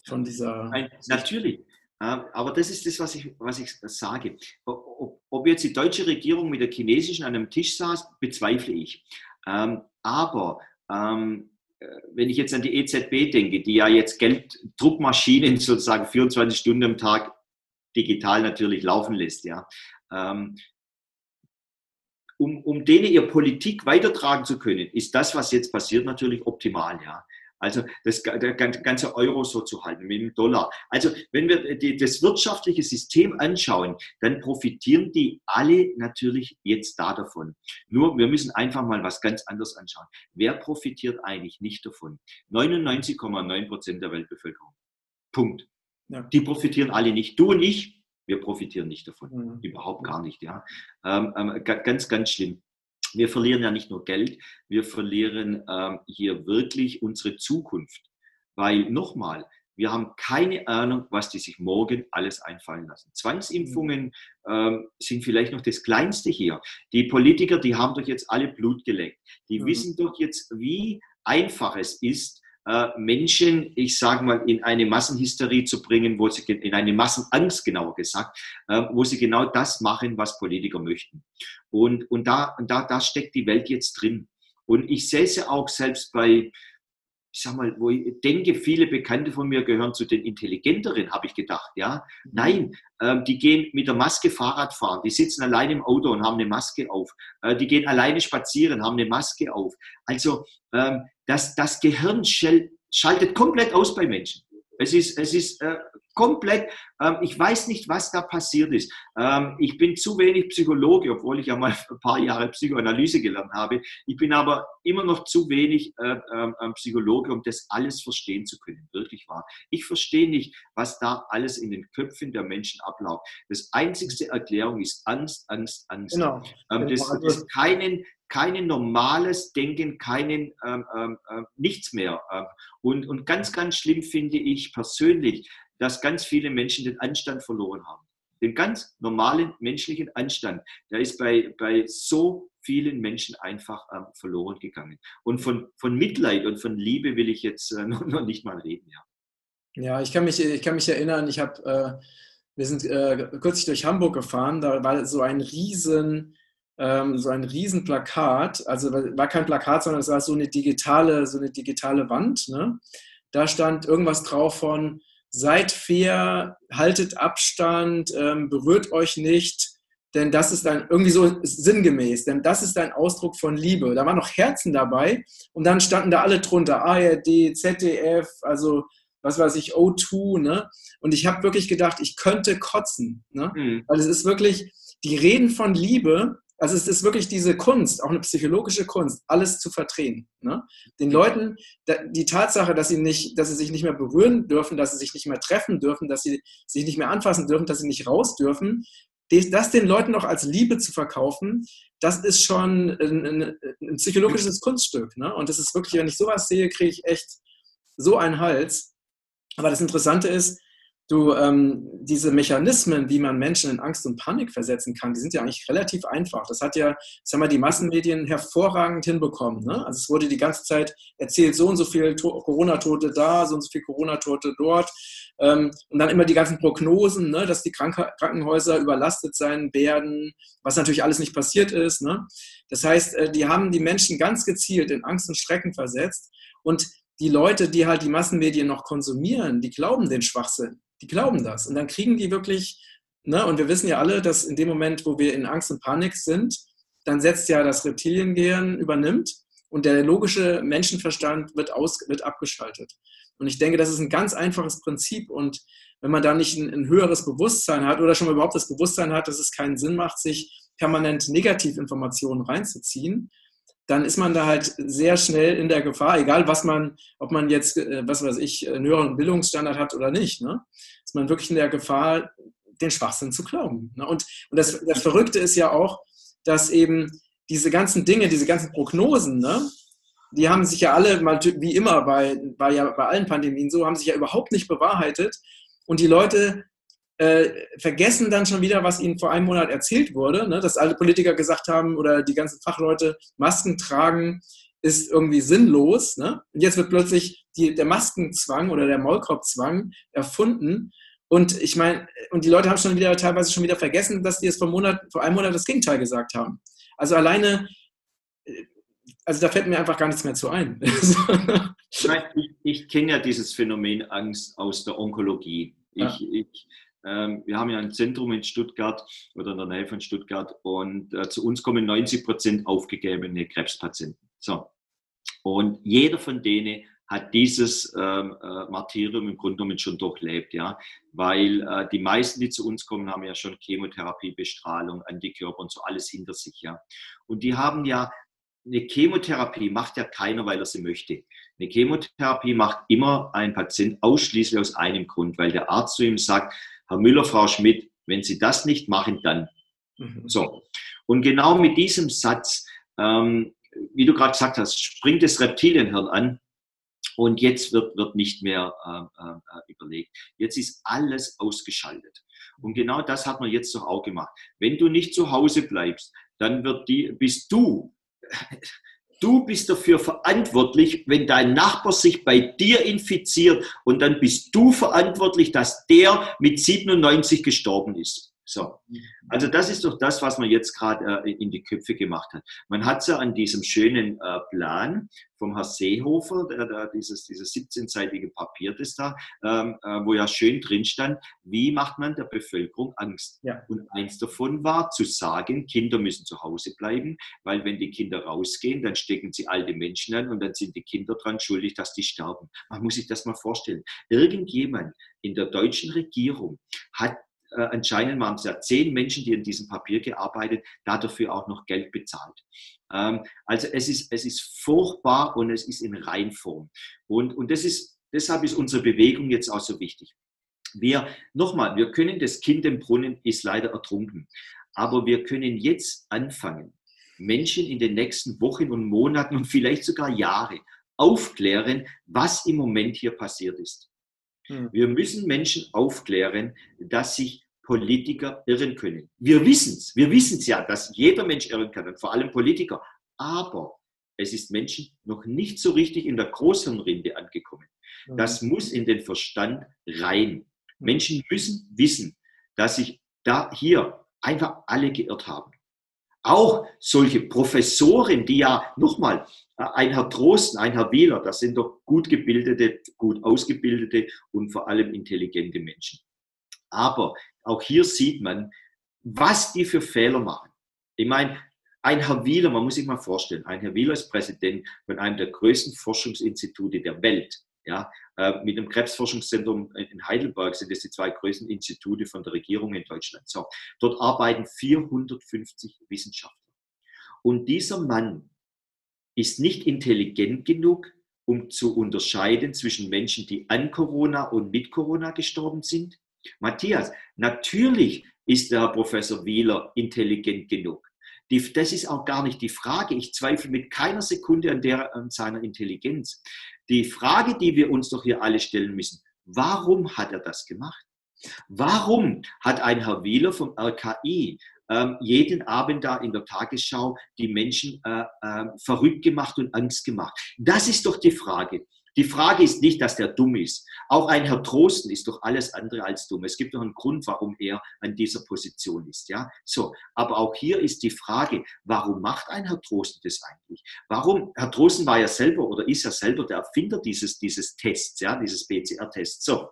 [SPEAKER 2] Von dieser.
[SPEAKER 1] Natürlich. Ähm, aber das ist das, was ich, was ich sage. Ob, ob jetzt die deutsche Regierung mit der chinesischen an einem Tisch saß, bezweifle ich. Ähm, aber ähm, äh, wenn ich jetzt an die EZB denke, die ja jetzt Gelddruckmaschinen sozusagen 24 Stunden am Tag digital natürlich laufen lässt. Ja. Ähm, um, um denen ihr Politik weitertragen zu können, ist das, was jetzt passiert, natürlich optimal. Ja. Also das, der ganze Euro so zu halten mit dem Dollar. Also wenn wir die, das wirtschaftliche System anschauen, dann profitieren die alle natürlich jetzt da davon. Nur wir müssen einfach mal was ganz anderes anschauen. Wer profitiert eigentlich nicht davon? 99,9 Prozent der Weltbevölkerung. Punkt. Ja. Die profitieren alle nicht. Du und ich, wir profitieren nicht davon. Mhm. Überhaupt gar nicht. Ja. Ähm, ähm, ganz, ganz schlimm. Wir verlieren ja nicht nur Geld, wir verlieren ähm, hier wirklich unsere Zukunft. Weil nochmal, wir haben keine Ahnung, was die sich morgen alles einfallen lassen. Zwangsimpfungen mhm. ähm, sind vielleicht noch das Kleinste hier. Die Politiker, die haben doch jetzt alle Blut geleckt. Die mhm. wissen doch jetzt, wie einfach es ist, Menschen, ich sage mal, in eine Massenhysterie zu bringen, wo sie in eine Massenangst, genauer gesagt, äh, wo sie genau das machen, was Politiker möchten. Und, und da, da, da steckt die Welt jetzt drin. Und ich sehe es auch selbst bei, ich sag mal, wo ich denke, viele Bekannte von mir gehören zu den intelligenteren, habe ich gedacht, ja. Mhm. Nein, äh, die gehen mit der Maske Fahrrad fahren, die sitzen allein im Auto und haben eine Maske auf. Äh, die gehen alleine spazieren, haben eine Maske auf. Also ähm, das, das Gehirn schaltet komplett aus bei Menschen. Es ist, es ist äh, komplett, ähm, ich weiß nicht, was da passiert ist. Ähm, ich bin zu wenig Psychologe, obwohl ich ja mal ein paar Jahre Psychoanalyse gelernt habe. Ich bin aber immer noch zu wenig äh, äh, Psychologe, um das alles verstehen zu können. Wirklich wahr. Ich verstehe nicht, was da alles in den Köpfen der Menschen abläuft. Das einzigste Erklärung ist Angst, Angst, Angst. Genau. Ähm, das, das keinen, kein normales Denken, keinen ähm, ähm, äh, nichts mehr. Ähm, und, und ganz, ganz schlimm finde ich persönlich, dass ganz viele Menschen den Anstand verloren haben. Den ganz normalen menschlichen Anstand, der ist bei, bei so vielen Menschen einfach ähm, verloren gegangen. Und von, von Mitleid und von Liebe will ich jetzt äh, noch, noch, nicht mal reden. Ja,
[SPEAKER 2] ja ich, kann mich, ich kann mich erinnern, ich habe, äh, wir sind äh, kürzlich durch Hamburg gefahren, da war so ein riesen ähm, so ein Riesenplakat, also war kein Plakat, sondern es war so eine digitale, so eine digitale Wand. Ne? Da stand irgendwas drauf von seid fair, haltet Abstand, ähm, berührt euch nicht, denn das ist ein, irgendwie so sinngemäß, denn das ist ein Ausdruck von Liebe. Da waren noch Herzen dabei und dann standen da alle drunter, ARD, ZDF, also was weiß ich, O2, ne? Und ich habe wirklich gedacht, ich könnte kotzen, ne? Mhm. Weil es ist wirklich, die reden von Liebe also es ist wirklich diese Kunst, auch eine psychologische Kunst, alles zu verdrehen. Ne? Den Leuten die Tatsache, dass sie, nicht, dass sie sich nicht mehr berühren dürfen, dass sie sich nicht mehr treffen dürfen, dass sie sich nicht mehr anfassen dürfen, dass sie nicht raus dürfen, das den Leuten noch als Liebe zu verkaufen, das ist schon ein, ein, ein psychologisches Kunststück. Ne? Und das ist wirklich, wenn ich sowas sehe, kriege ich echt so einen Hals. Aber das Interessante ist, du, ähm, diese Mechanismen, wie man Menschen in Angst und Panik versetzen kann, die sind ja eigentlich relativ einfach. Das hat ja, sagen wir, die Massenmedien hervorragend hinbekommen. Ne? Also es wurde die ganze Zeit erzählt, so und so viel Corona-Tote da, so und so viel Corona-Tote dort. Ähm, und dann immer die ganzen Prognosen, ne, dass die Krank Krankenhäuser überlastet sein werden, was natürlich alles nicht passiert ist. Ne? Das heißt, äh, die haben die Menschen ganz gezielt in Angst und Schrecken versetzt. Und die Leute, die halt die Massenmedien noch konsumieren, die glauben den Schwachsinn. Die glauben das. Und dann kriegen die wirklich, ne, und wir wissen ja alle, dass in dem Moment, wo wir in Angst und Panik sind, dann setzt ja das Reptiliengehirn übernimmt und der logische Menschenverstand wird, aus, wird abgeschaltet. Und ich denke, das ist ein ganz einfaches Prinzip. Und wenn man da nicht ein, ein höheres Bewusstsein hat oder schon mal überhaupt das Bewusstsein hat, dass es keinen Sinn macht, sich permanent Negativinformationen reinzuziehen, dann ist man da halt sehr schnell in der Gefahr, egal was man, ob man jetzt, äh, was weiß ich, einen höheren Bildungsstandard hat oder nicht, ne? ist man wirklich in der Gefahr, den Schwachsinn zu glauben. Ne? Und, und das, das Verrückte ist ja auch, dass eben diese ganzen Dinge, diese ganzen Prognosen, ne, die haben sich ja alle mal, wie immer bei, bei, ja, bei allen Pandemien so, haben sich ja überhaupt nicht bewahrheitet. Und die Leute äh, vergessen dann schon wieder, was ihnen vor einem Monat erzählt wurde, ne? dass alle Politiker gesagt haben oder die ganzen Fachleute, Masken tragen ist irgendwie sinnlos. Ne? Und jetzt wird plötzlich die, der Maskenzwang oder der Maulkorbzwang erfunden. Und ich meine, und die Leute haben schon wieder teilweise schon wieder vergessen, dass die es vor, Monat, vor einem Monat das Gegenteil gesagt haben. Also alleine, äh, also da fällt mir einfach gar nichts mehr zu ein.
[SPEAKER 1] ich, ich kenne ja dieses Phänomen Angst aus der Onkologie. Ich, ja. ich, wir haben ja ein Zentrum in Stuttgart oder in der Nähe von Stuttgart und äh, zu uns kommen 90 Prozent aufgegebene Krebspatienten. So. Und jeder von denen hat dieses ähm, äh, Martyrium im Grunde genommen schon durchlebt, ja, weil äh, die meisten, die zu uns kommen, haben ja schon Chemotherapie, Bestrahlung, Antikörper und so alles hinter sich, ja. Und die haben ja eine Chemotherapie macht ja keiner, weil er sie möchte. Eine Chemotherapie macht immer ein Patient ausschließlich aus einem Grund, weil der Arzt zu ihm sagt, Herr Müller, Frau Schmidt, wenn Sie das nicht machen, dann. Mhm. So. Und genau mit diesem Satz, ähm, wie du gerade gesagt hast, springt das Reptilienhirn an und jetzt wird, wird nicht mehr äh, äh, überlegt. Jetzt ist alles ausgeschaltet. Und genau das hat man jetzt doch auch gemacht. Wenn du nicht zu Hause bleibst, dann wird die, bist du Du bist dafür verantwortlich, wenn dein Nachbar sich bei dir infiziert und dann bist du verantwortlich, dass der mit 97 gestorben ist. So. Also das ist doch das, was man jetzt gerade äh, in die Köpfe gemacht hat. Man hat ja an diesem schönen äh, Plan vom Herr Seehofer, der, der, dieses, dieses 17-seitige Papier, das da, ähm, äh, wo ja schön drin stand, wie macht man der Bevölkerung Angst? Ja. Und eins davon war zu sagen, Kinder müssen zu Hause bleiben, weil wenn die Kinder rausgehen, dann stecken sie alte Menschen an und dann sind die Kinder dran schuldig, dass die sterben. Man muss sich das mal vorstellen. Irgendjemand in der deutschen Regierung hat äh, anscheinend waren es ja zehn Menschen, die an diesem Papier gearbeitet, dafür auch noch Geld bezahlt. Ähm, also es ist, es ist furchtbar und es ist in Reinform. Und, und das ist, deshalb ist unsere Bewegung jetzt auch so wichtig. Wir, nochmal, wir können, das Kind im Brunnen ist leider ertrunken, aber wir können jetzt anfangen, Menschen in den nächsten Wochen und Monaten und vielleicht sogar Jahre aufklären, was im Moment hier passiert ist. Hm. Wir müssen Menschen aufklären, dass sich Politiker irren können. Wir wissen es, wir wissen es ja, dass jeder Mensch irren kann und vor allem Politiker. Aber es ist Menschen noch nicht so richtig in der Großhirnrinde angekommen. Hm. Das muss in den Verstand rein. Hm. Menschen müssen wissen, dass sich da hier einfach alle geirrt haben. Auch solche Professoren, die ja, nochmal, ein Herr Trosten, ein Herr Wieler, das sind doch gut gebildete, gut ausgebildete und vor allem intelligente Menschen. Aber auch hier sieht man, was die für Fehler machen. Ich meine, ein Herr Wieler, man muss sich mal vorstellen, ein Herr Wieler ist Präsident von einem der größten Forschungsinstitute der Welt. Ja, äh, mit dem Krebsforschungszentrum in Heidelberg sind es die zwei größten Institute von der Regierung in Deutschland. So, dort arbeiten 450 Wissenschaftler. Und dieser Mann ist nicht intelligent genug, um zu unterscheiden zwischen Menschen, die an Corona und mit Corona gestorben sind. Matthias, natürlich ist der Herr Professor Wieler intelligent genug. Die, das ist auch gar nicht die Frage. Ich zweifle mit keiner Sekunde an, der, an seiner Intelligenz. Die Frage, die wir uns doch hier alle stellen müssen, warum hat er das gemacht? Warum hat ein Herr Wieler vom RKI ähm, jeden Abend da in der Tagesschau die Menschen äh, äh, verrückt gemacht und Angst gemacht? Das ist doch die Frage. Die Frage ist nicht, dass der dumm ist. Auch ein Herr Trosten ist doch alles andere als dumm. Es gibt doch einen Grund, warum er an dieser Position ist. Ja, so. Aber auch hier ist die Frage, warum macht ein Herr Trosten das eigentlich? Warum? Herr Trosten war ja selber oder ist ja selber der Erfinder dieses, dieses Tests, ja, dieses PCR-Tests. So.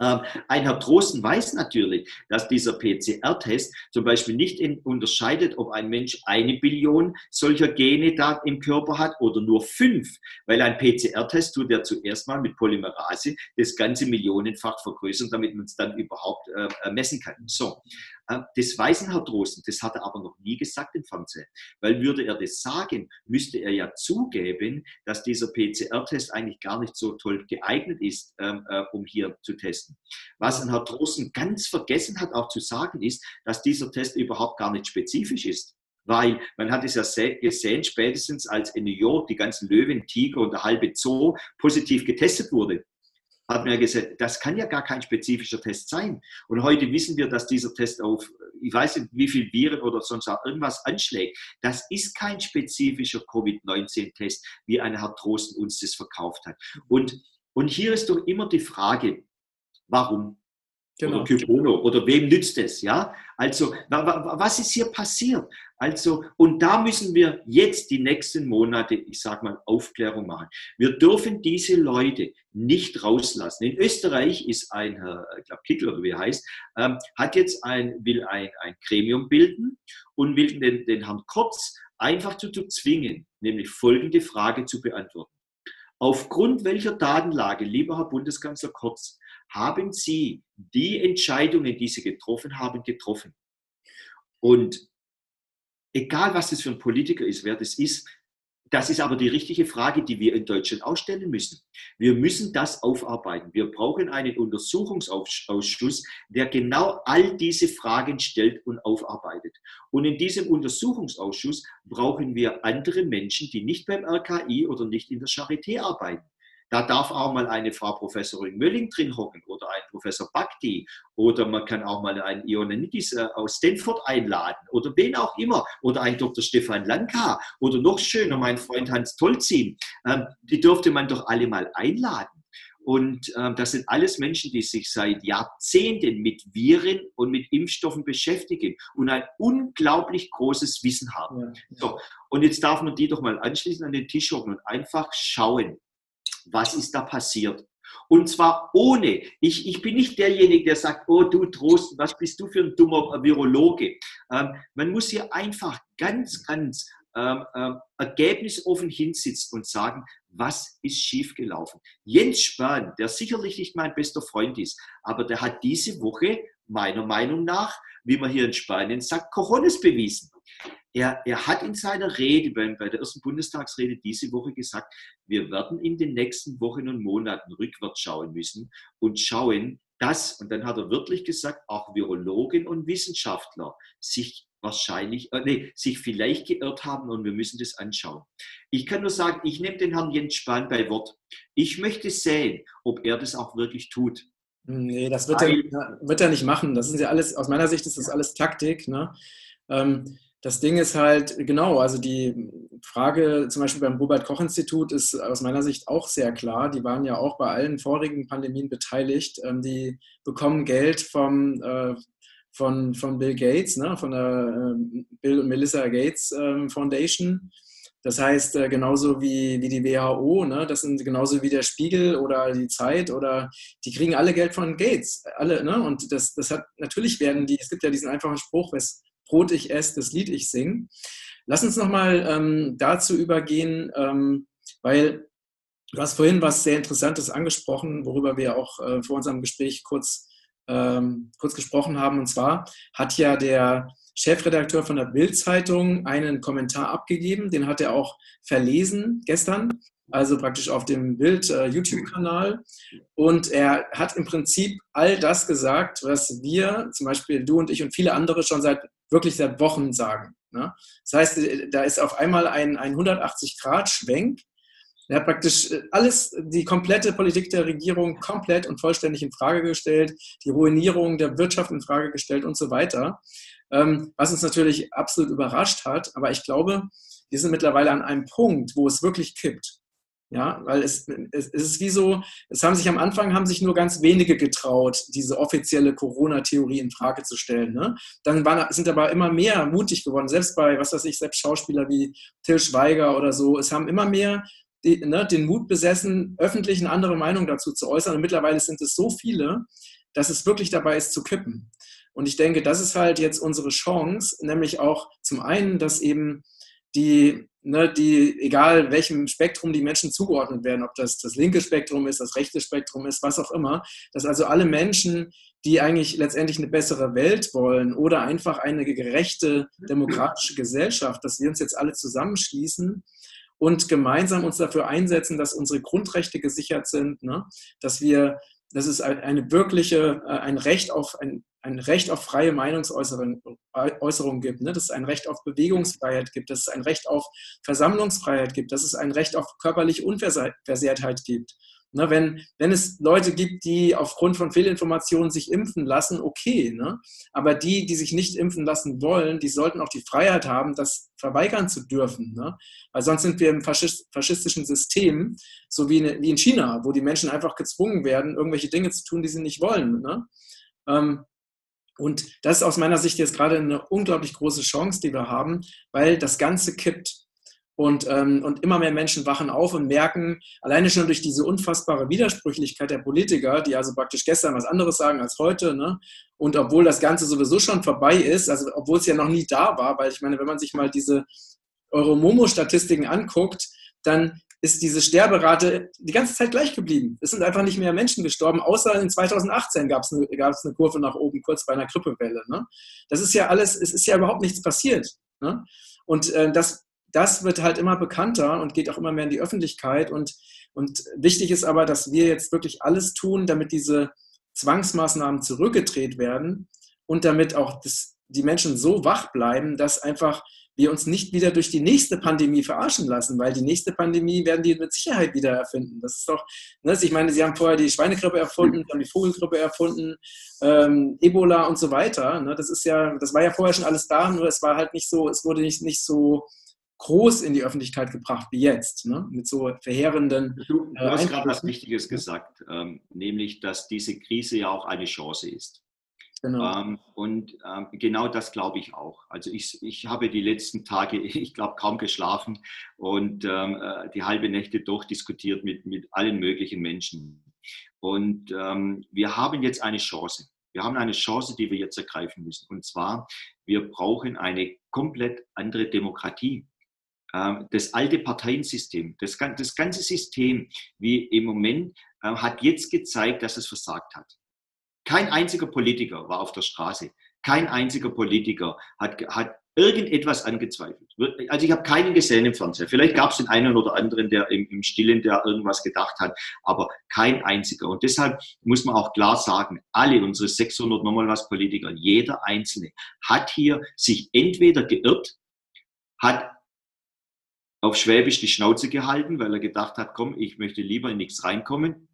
[SPEAKER 1] Ähm, ein Herr Trosten weiß natürlich, dass dieser PCR-Test zum Beispiel nicht unterscheidet, ob ein Mensch eine Billion solcher Gene da im Körper hat oder nur fünf, weil ein PCR-Test tut ja zuerst mal mit Polymerase das ganze millionenfach vergrößern, damit man es dann überhaupt äh, messen kann. So, äh, Herr Drosten, das hat er aber noch nie gesagt im Fernsehen. Weil würde er das sagen, müsste er ja zugeben, dass dieser PCR-Test eigentlich gar nicht so toll geeignet ist, ähm, äh, um hier zu testen. Was Herr Drosten ganz vergessen hat auch zu sagen, ist, dass dieser Test überhaupt gar nicht spezifisch ist. Weil man hat es ja gesehen, spätestens als in New York die ganzen Löwen, Tiger und der halbe Zoo positiv getestet wurde hat mir gesagt, das kann ja gar kein spezifischer Test sein. Und heute wissen wir, dass dieser Test auf, ich weiß nicht, wie viel Viren oder sonst auch irgendwas anschlägt. Das ist kein spezifischer Covid-19-Test, wie ein Herr Trosten uns das verkauft hat. Und, und hier ist doch immer die Frage, warum? Genau. Oder Kybono. Oder wem nützt es? Ja? Also, was ist hier passiert? Also, und da müssen wir jetzt die nächsten Monate, ich sage mal, Aufklärung machen. Wir dürfen diese Leute nicht rauslassen. In Österreich ist ein Herr, ich glaube Kittel oder wie er heißt, ähm, hat jetzt ein, will ein, ein Gremium bilden und will den, den Herrn Kurz einfach zu, zu zwingen, nämlich folgende Frage zu beantworten. Aufgrund welcher Datenlage, lieber Herr Bundeskanzler Kurz, haben Sie die Entscheidungen, die Sie getroffen haben, getroffen? Und egal was das für ein Politiker ist, wer das ist, das ist aber die richtige Frage, die wir in Deutschland auch stellen müssen. Wir müssen das aufarbeiten. Wir brauchen einen Untersuchungsausschuss, der genau all diese Fragen stellt und aufarbeitet. Und in diesem Untersuchungsausschuss brauchen wir andere Menschen, die nicht beim RKI oder nicht in der Charité arbeiten. Da darf auch mal eine Frau Professorin Mölling drin hocken oder ein Professor Bhakti oder man kann auch mal einen Ioannidis äh, aus Stanford einladen oder wen auch immer oder ein Dr. Stefan Lanka oder noch schöner mein Freund Hans Tolzin. Ähm, die dürfte man doch alle mal einladen. Und ähm, das sind alles Menschen, die sich seit Jahrzehnten mit Viren und mit Impfstoffen beschäftigen und ein unglaublich großes Wissen haben. Ja. So, und jetzt darf man die doch mal anschließend an den Tisch hocken und einfach schauen, was ist da passiert. Und zwar ohne, ich, ich bin nicht derjenige, der sagt, oh du Trost, was bist du für ein dummer Virologe. Ähm, man muss hier einfach ganz, ganz ähm, ähm, ergebnisoffen hinsitzen und sagen, was ist schiefgelaufen. Jens Spahn, der sicherlich nicht mein bester Freund ist, aber der hat diese Woche meiner Meinung nach, wie man hier in Spanien sagt, Coronis bewiesen. Er, er hat in seiner Rede, bei, bei der ersten Bundestagsrede diese Woche gesagt, wir werden in den nächsten Wochen und Monaten rückwärts schauen müssen und schauen, dass, und dann hat er wirklich gesagt, auch Virologen und Wissenschaftler sich wahrscheinlich, äh, nee, sich vielleicht geirrt haben und wir müssen das anschauen. Ich kann nur sagen, ich nehme den Herrn Jens Spahn bei Wort. Ich möchte sehen, ob er das auch wirklich tut.
[SPEAKER 2] Nee, das wird, Weil, er, wird er nicht machen. Das ist ja alles, aus meiner Sicht ist das alles Taktik. Ne? Ähm, das Ding ist halt, genau, also die Frage zum Beispiel beim Robert-Koch-Institut ist aus meiner Sicht auch sehr klar. Die waren ja auch bei allen vorigen Pandemien beteiligt. Ähm, die bekommen Geld vom, äh, von, von Bill Gates, ne, von der äh, Bill und Melissa Gates ähm, Foundation. Das heißt, äh, genauso wie, wie die WHO, ne, das sind genauso wie der Spiegel oder die Zeit oder die kriegen alle Geld von Gates. Alle, ne? Und das, das hat, natürlich werden die, es gibt ja diesen einfachen Spruch, was Brot ich esse, das Lied ich sing. Lass uns nochmal ähm, dazu übergehen, ähm, weil du hast vorhin was sehr Interessantes angesprochen, worüber wir auch äh, vor unserem Gespräch kurz, ähm, kurz gesprochen haben. Und zwar hat ja der Chefredakteur von der Bild-Zeitung einen Kommentar abgegeben, den hat er auch verlesen gestern, also praktisch auf dem Bild-YouTube-Kanal. Äh, und er hat im Prinzip all das gesagt, was wir, zum Beispiel du und ich und viele andere, schon seit wirklich seit Wochen sagen. Ne? Das heißt, da ist auf einmal ein, ein 180-Grad-Schwenk. Er hat praktisch äh, alles, die komplette Politik der Regierung komplett und vollständig in Frage gestellt, die Ruinierung der Wirtschaft in Frage gestellt und so weiter. Ähm, was uns natürlich absolut überrascht hat. Aber ich glaube, wir sind mittlerweile an einem Punkt, wo es wirklich kippt. Ja, weil es, es, ist wie so, es haben sich am Anfang haben sich nur ganz wenige getraut, diese offizielle Corona-Theorie in Frage zu stellen. Ne? Dann waren, sind aber immer mehr mutig geworden, selbst bei, was weiß ich, selbst Schauspieler wie Till Schweiger oder so. Es haben immer mehr die, ne, den Mut besessen, öffentlich eine andere Meinung dazu zu äußern. Und mittlerweile sind es so viele, dass es wirklich dabei ist zu kippen. Und ich denke, das ist halt jetzt unsere Chance, nämlich auch zum einen, dass eben die, ne, die, egal welchem Spektrum die Menschen zugeordnet werden, ob das das linke Spektrum ist, das rechte Spektrum ist, was auch immer, dass also alle Menschen, die eigentlich letztendlich eine bessere Welt wollen oder einfach eine gerechte demokratische Gesellschaft, dass wir uns jetzt alle zusammenschließen und gemeinsam uns dafür einsetzen, dass unsere Grundrechte gesichert sind, ne? dass wir dass es eine wirkliche, äh, ein Recht auf, ein, ein Recht auf freie Meinungsäußerung Äußerung gibt, ne? dass es ein Recht auf Bewegungsfreiheit gibt, dass es ein Recht auf Versammlungsfreiheit gibt, dass es ein Recht auf körperliche Unversehrtheit gibt. Ne, wenn, wenn es Leute gibt, die aufgrund von Fehlinformationen sich impfen lassen, okay. Ne? Aber die, die sich nicht impfen lassen wollen, die sollten auch die Freiheit haben, das verweigern zu dürfen. Ne? Weil sonst sind wir im faschistischen System, so wie in, wie in China, wo die Menschen einfach gezwungen werden, irgendwelche Dinge zu tun, die sie nicht wollen. Ne? Ähm, und das ist aus meiner Sicht jetzt gerade eine unglaublich große Chance, die wir haben, weil das Ganze kippt. Und, ähm, und immer mehr Menschen wachen auf und merken, alleine schon durch diese unfassbare Widersprüchlichkeit der Politiker, die also praktisch gestern was anderes sagen als heute, ne? und obwohl das Ganze sowieso schon vorbei ist, also obwohl es ja noch nie da war, weil ich meine, wenn man sich mal diese Euromomo-Statistiken anguckt, dann ist diese Sterberate die ganze Zeit gleich geblieben. Es sind einfach nicht mehr Menschen gestorben, außer in 2018 gab es eine, eine Kurve nach oben, kurz bei einer Grippewelle. Ne? Das ist ja alles, es ist ja überhaupt nichts passiert. Ne? Und äh, das das wird halt immer bekannter und geht auch immer mehr in die Öffentlichkeit. Und, und wichtig ist aber, dass wir jetzt wirklich alles tun, damit diese Zwangsmaßnahmen zurückgedreht werden und damit auch das, die Menschen so wach bleiben, dass einfach wir uns nicht wieder durch die nächste Pandemie verarschen lassen, weil die nächste Pandemie werden die mit Sicherheit wieder erfinden. Das ist doch, ne, ich meine, sie haben vorher die Schweinegrippe erfunden, haben die Vogelgrippe erfunden, ähm, Ebola und so weiter. Ne, das ist ja, das war ja vorher schon alles da, nur es war halt nicht so, es wurde nicht, nicht so groß in die Öffentlichkeit gebracht wie jetzt, ne? mit so verheerenden.
[SPEAKER 1] Du, du hast gerade was Wichtiges gesagt, ähm, nämlich, dass diese Krise ja auch eine Chance ist. Genau. Ähm, und ähm, genau das glaube ich auch. Also ich, ich habe die letzten Tage, ich glaube, kaum geschlafen und ähm, äh, die halbe Nächte durchdiskutiert mit, mit allen möglichen Menschen. Und ähm, wir haben jetzt eine Chance. Wir haben eine Chance, die wir jetzt ergreifen müssen. Und zwar, wir brauchen eine komplett andere Demokratie. Ähm, das alte Parteiensystem, das, das ganze System, wie im Moment, äh, hat jetzt gezeigt, dass es versagt hat. Kein einziger Politiker war auf der Straße. Kein einziger Politiker hat, hat irgendetwas angezweifelt. Also ich habe keinen gesehen im Fernsehen. Vielleicht gab es den einen oder anderen, der im, im Stillen, der irgendwas gedacht hat, aber kein einziger. Und deshalb muss man auch klar sagen, alle unsere 600 nochmal was Politiker, jeder Einzelne hat hier sich entweder geirrt, hat auf Schwäbisch die Schnauze gehalten, weil er gedacht hat, komm, ich möchte lieber in nichts reinkommen.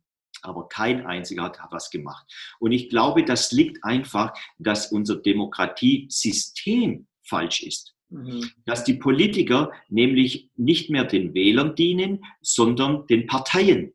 [SPEAKER 1] Aber kein einziger hat was gemacht. Und ich glaube, das liegt einfach, dass unser Demokratiesystem falsch ist. Mhm. Dass die Politiker nämlich nicht mehr den Wählern dienen, sondern den Parteien.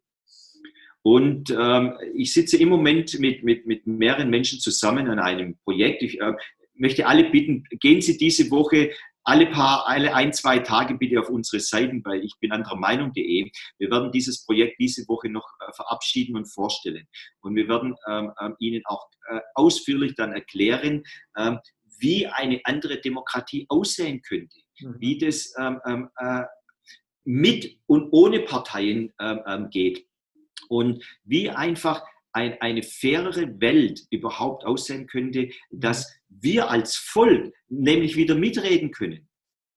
[SPEAKER 1] Und ähm, ich sitze im Moment mit, mit, mit mehreren Menschen zusammen an einem Projekt. Ich äh, möchte alle bitten, gehen Sie diese Woche alle paar, alle ein, zwei Tage bitte auf unsere Seiten bei ich bin anderer Meinung.de. Wir werden dieses Projekt diese Woche noch äh, verabschieden und vorstellen. Und wir werden ähm, ähm, Ihnen auch äh, ausführlich dann erklären, ähm, wie eine andere Demokratie aussehen könnte, mhm. wie das ähm, ähm, äh, mit und ohne Parteien ähm, geht und wie einfach ein, eine fairere Welt überhaupt aussehen könnte, dass wir als Volk nämlich wieder mitreden können.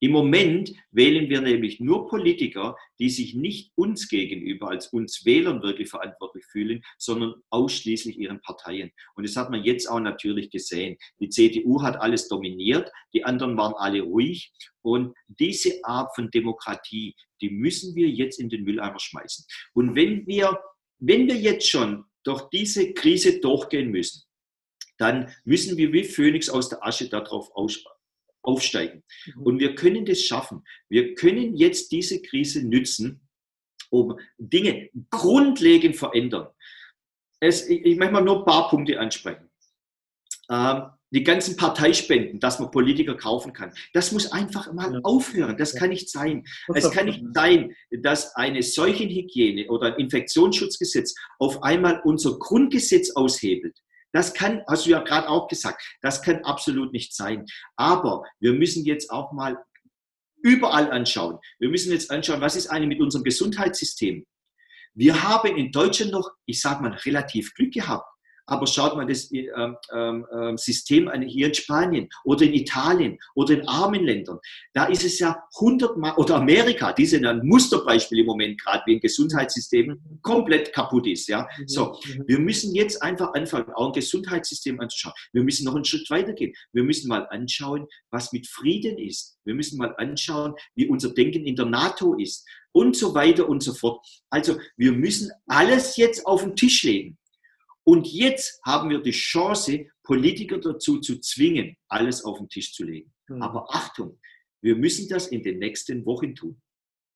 [SPEAKER 1] Im Moment wählen wir nämlich nur Politiker, die sich nicht uns gegenüber als uns Wählern wirklich verantwortlich fühlen, sondern ausschließlich ihren Parteien. Und das hat man jetzt auch natürlich gesehen. Die CDU hat alles dominiert, die anderen waren alle ruhig. Und diese Art von Demokratie, die müssen wir jetzt in den Mülleimer schmeißen. Und wenn wir, wenn wir jetzt schon durch diese Krise durchgehen müssen, dann müssen wir wie Phönix aus der Asche darauf aufsteigen. Mhm. Und wir können das schaffen. Wir können jetzt diese Krise nützen, um Dinge grundlegend verändern. Es, ich, ich möchte mal nur ein paar Punkte ansprechen. Ähm, die ganzen Parteispenden, dass man Politiker kaufen kann, das muss einfach mal ja. aufhören. Das kann nicht sein. Es kann nicht sein, dass eine Seuchenhygiene oder ein Infektionsschutzgesetz auf einmal unser Grundgesetz aushebelt. Das kann, hast du ja gerade auch gesagt, das kann absolut nicht sein. Aber wir müssen jetzt auch mal überall anschauen. Wir müssen jetzt anschauen, was ist eigentlich mit unserem Gesundheitssystem? Wir haben in Deutschland noch, ich sage mal, relativ Glück gehabt. Aber schaut mal das ähm, ähm, ähm, System an hier in Spanien oder in Italien oder in armen Ländern. Da ist es ja hundertmal, oder Amerika, die sind ein Musterbeispiel im Moment gerade, wie ein Gesundheitssystem komplett kaputt ist. Ja? Mhm. So, mhm. wir müssen jetzt einfach anfangen, auch ein Gesundheitssystem anzuschauen. Wir müssen noch einen Schritt weitergehen. Wir müssen mal anschauen, was mit Frieden ist. Wir müssen mal anschauen, wie unser Denken in der NATO ist und so weiter und so fort. Also wir müssen alles jetzt auf den Tisch legen. Und jetzt haben wir die Chance, Politiker dazu zu zwingen, alles auf den Tisch zu legen. Mhm. Aber Achtung, wir müssen das in den nächsten Wochen tun.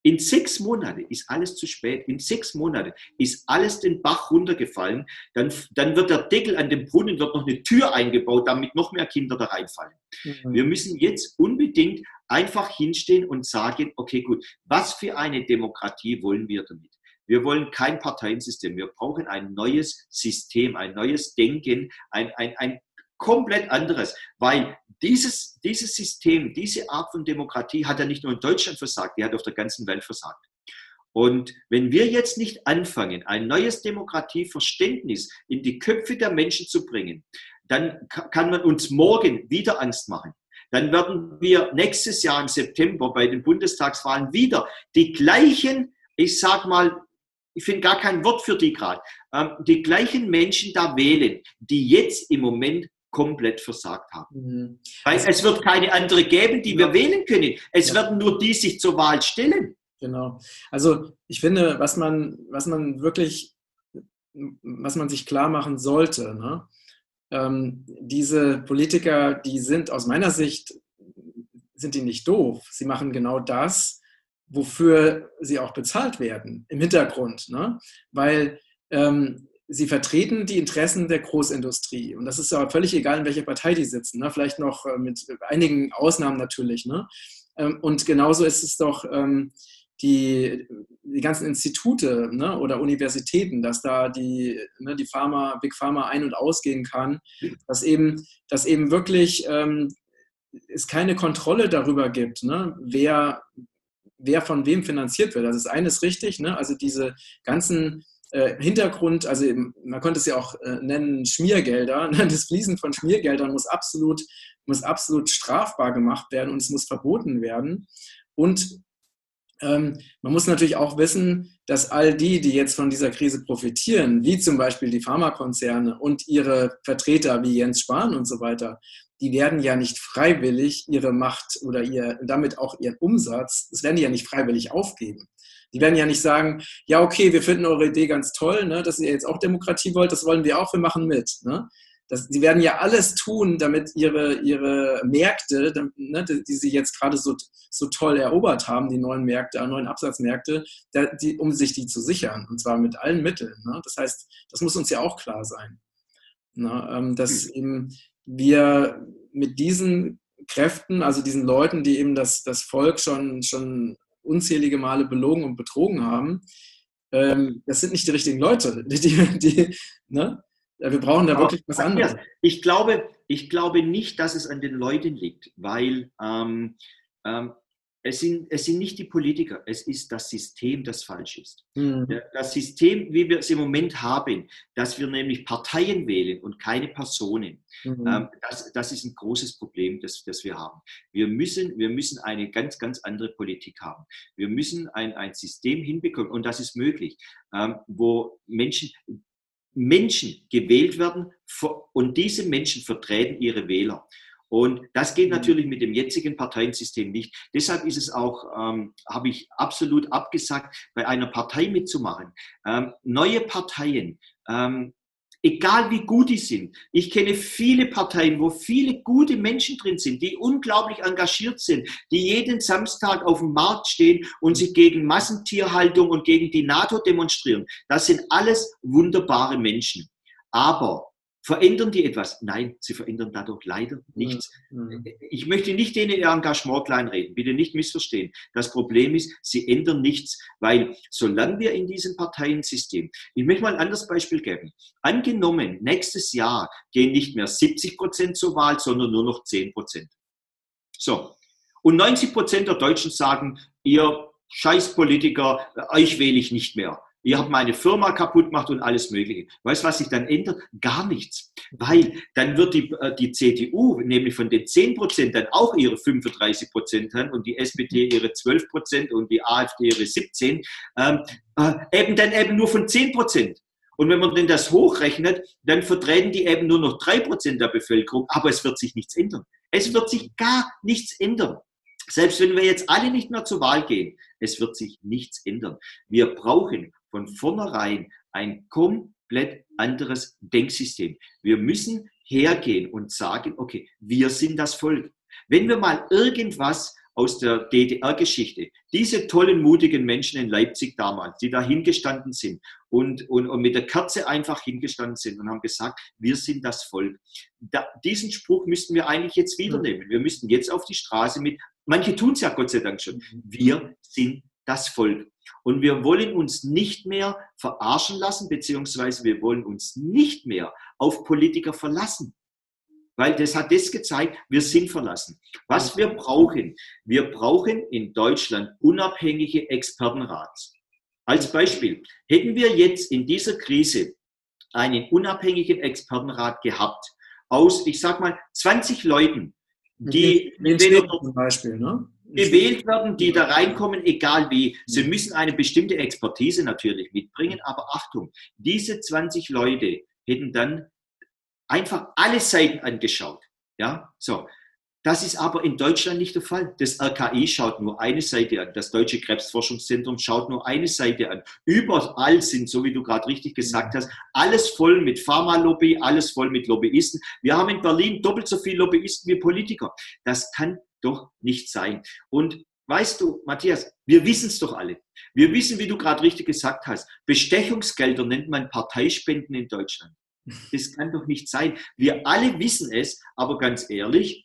[SPEAKER 1] In sechs Monaten ist alles zu spät. In sechs Monaten ist alles den Bach runtergefallen. Dann, dann wird der Deckel an dem Brunnen, wird noch eine Tür eingebaut, damit noch mehr Kinder da reinfallen. Mhm. Wir müssen jetzt unbedingt einfach hinstehen und sagen, okay, gut, was für eine Demokratie wollen wir damit? Wir wollen kein Parteiensystem. Wir brauchen ein neues System, ein neues Denken, ein, ein, ein komplett anderes, weil dieses, dieses System, diese Art von Demokratie hat ja nicht nur in Deutschland versagt, die hat auf der ganzen Welt versagt. Und wenn wir jetzt nicht anfangen, ein neues Demokratieverständnis in die Köpfe der Menschen zu bringen, dann kann man uns morgen wieder Angst machen. Dann werden wir nächstes Jahr im September bei den Bundestagswahlen wieder die gleichen, ich sag mal, ich finde gar kein Wort für die gerade, ähm, die gleichen Menschen da wählen, die jetzt im Moment komplett versagt haben. Mhm. Weil also, es wird keine andere geben, die ja. wir wählen können. Es ja. werden nur die sich zur Wahl stellen.
[SPEAKER 2] Genau. Also ich finde, was man, was man wirklich, was man sich klar machen sollte, ne? ähm, diese Politiker, die sind aus meiner Sicht, sind die nicht doof. Sie machen genau das, wofür sie auch bezahlt werden im Hintergrund, ne? weil ähm, sie vertreten die Interessen der Großindustrie. Und das ist ja völlig egal, in welcher Partei die sitzen. Ne? Vielleicht noch äh, mit einigen Ausnahmen natürlich. Ne? Ähm, und genauso ist es doch ähm, die, die ganzen Institute ne? oder Universitäten, dass da die, ne, die Pharma, Big Pharma ein- und ausgehen kann, dass eben, dass eben wirklich ähm, es keine Kontrolle darüber gibt, ne? wer, wer von wem finanziert wird. Also das ist richtig, ne? also diese ganzen äh, Hintergrund, also man könnte es ja auch äh, nennen Schmiergelder. Ne? Das Fließen von Schmiergeldern muss absolut, muss absolut strafbar gemacht werden und es muss verboten werden. Und man muss natürlich auch wissen, dass all die, die jetzt von dieser Krise profitieren, wie zum Beispiel die Pharmakonzerne und ihre Vertreter wie Jens Spahn und so weiter, die werden ja nicht freiwillig ihre Macht oder ihr, damit auch ihren Umsatz, das werden die ja nicht freiwillig aufgeben. Die werden ja nicht sagen, ja, okay, wir finden eure Idee ganz toll, ne, dass ihr jetzt auch Demokratie wollt, das wollen wir auch, wir machen mit. Ne? Das, sie werden ja alles tun, damit ihre, ihre Märkte, ne, die sie jetzt gerade so, so toll erobert haben, die neuen Märkte, neuen Absatzmärkte, die, um sich die zu sichern. Und zwar mit allen Mitteln. Ne? Das heißt, das muss uns ja auch klar sein. Ne? Ähm, dass hm. eben wir mit diesen Kräften, also diesen Leuten, die eben das, das Volk schon, schon unzählige Male belogen und betrogen haben, ähm, das sind nicht die richtigen Leute. Die, die, ne? Wir brauchen da wirklich was anderes.
[SPEAKER 1] Ich glaube, ich glaube nicht, dass es an den Leuten liegt, weil ähm, ähm, es sind, es sind nicht die Politiker, es ist das System, das falsch ist. Mhm. Das System, wie wir es im Moment haben, dass wir nämlich Parteien wählen und keine Personen, mhm. Ähm, das, das ist ein großes Problem, das, das wir haben. Wir müssen, wir müssen eine ganz, ganz andere Politik haben. Wir müssen ein, ein System hinbekommen, und das ist möglich, ähm, wo Menschen, Menschen gewählt werden und diese Menschen vertreten ihre Wähler. Und das geht mhm. natürlich mit dem jetzigen Parteiensystem nicht. Deshalb ist es auch, ähm, habe ich absolut abgesagt, bei einer Partei mitzumachen. Ähm, neue Parteien, ähm, egal wie gut die sind. Ich kenne viele Parteien, wo viele gute Menschen drin sind, die unglaublich engagiert sind, die jeden Samstag auf dem Markt stehen und sich gegen Massentierhaltung und gegen die NATO demonstrieren. Das sind alles wunderbare Menschen. Aber Verändern die etwas? Nein, sie verändern dadurch leider nichts. Mhm. Ich möchte nicht denen ihr Engagement kleinreden, bitte nicht missverstehen. Das Problem ist, sie ändern nichts, weil solange wir in diesem Parteiensystem, ich möchte mal ein anderes Beispiel geben. Angenommen, nächstes Jahr gehen nicht mehr 70 Prozent zur Wahl, sondern nur noch 10 Prozent. So. Und 90 Prozent der Deutschen sagen, ihr Scheißpolitiker, euch wähle ich nicht mehr. Ihr habt meine Firma kaputt gemacht und alles Mögliche. Weißt du, was sich dann ändert? Gar nichts. Weil dann wird die, äh, die CDU, nämlich von den 10 Prozent, dann auch ihre 35 Prozent haben und die SPD ihre 12 Prozent und die AfD ihre 17, ähm, äh, eben dann eben nur von 10 Prozent. Und wenn man denn das hochrechnet, dann vertreten die eben nur noch 3 Prozent der Bevölkerung, aber es wird sich nichts ändern. Es wird sich gar nichts ändern. Selbst wenn wir jetzt alle nicht mehr zur Wahl gehen, es wird sich nichts ändern. Wir brauchen von vornherein ein komplett anderes Denksystem. Wir müssen hergehen und sagen, okay, wir sind das Volk. Wenn wir mal irgendwas aus der DDR-Geschichte, diese tollen, mutigen Menschen in Leipzig damals, die da hingestanden sind und, und, und mit der Kerze einfach hingestanden sind und haben gesagt, wir sind das Volk. Da, diesen Spruch müssten wir eigentlich jetzt wieder nehmen. Wir müssten jetzt auf die Straße mit, manche tun es ja Gott sei Dank schon, mhm. wir sind das Volk. Und wir wollen uns nicht mehr verarschen lassen, beziehungsweise wir wollen uns nicht mehr auf Politiker verlassen. Weil das hat das gezeigt, wir sind verlassen. Was wir brauchen, wir brauchen in Deutschland unabhängige Expertenrats. Als Beispiel, hätten wir jetzt in dieser Krise einen unabhängigen Expertenrat gehabt, aus, ich sag mal, 20 Leuten, die zum Beispiel, ne? gewählt werden, die da reinkommen, egal wie. Sie müssen eine bestimmte Expertise natürlich mitbringen, aber Achtung, diese 20 Leute hätten dann einfach alle Seiten angeschaut. Ja, so. Das ist aber in Deutschland nicht der Fall. Das RKI schaut nur eine Seite an. Das Deutsche Krebsforschungszentrum schaut nur eine Seite an. Überall sind, so wie du gerade richtig gesagt hast, alles voll mit Pharmalobby, alles voll mit Lobbyisten. Wir haben in Berlin doppelt so viele Lobbyisten wie Politiker. Das kann doch nicht sein. Und weißt du, Matthias, wir wissen es doch alle. Wir wissen, wie du gerade richtig gesagt hast, Bestechungsgelder nennt man Parteispenden in Deutschland. Das kann doch nicht sein. Wir alle wissen es, aber ganz ehrlich,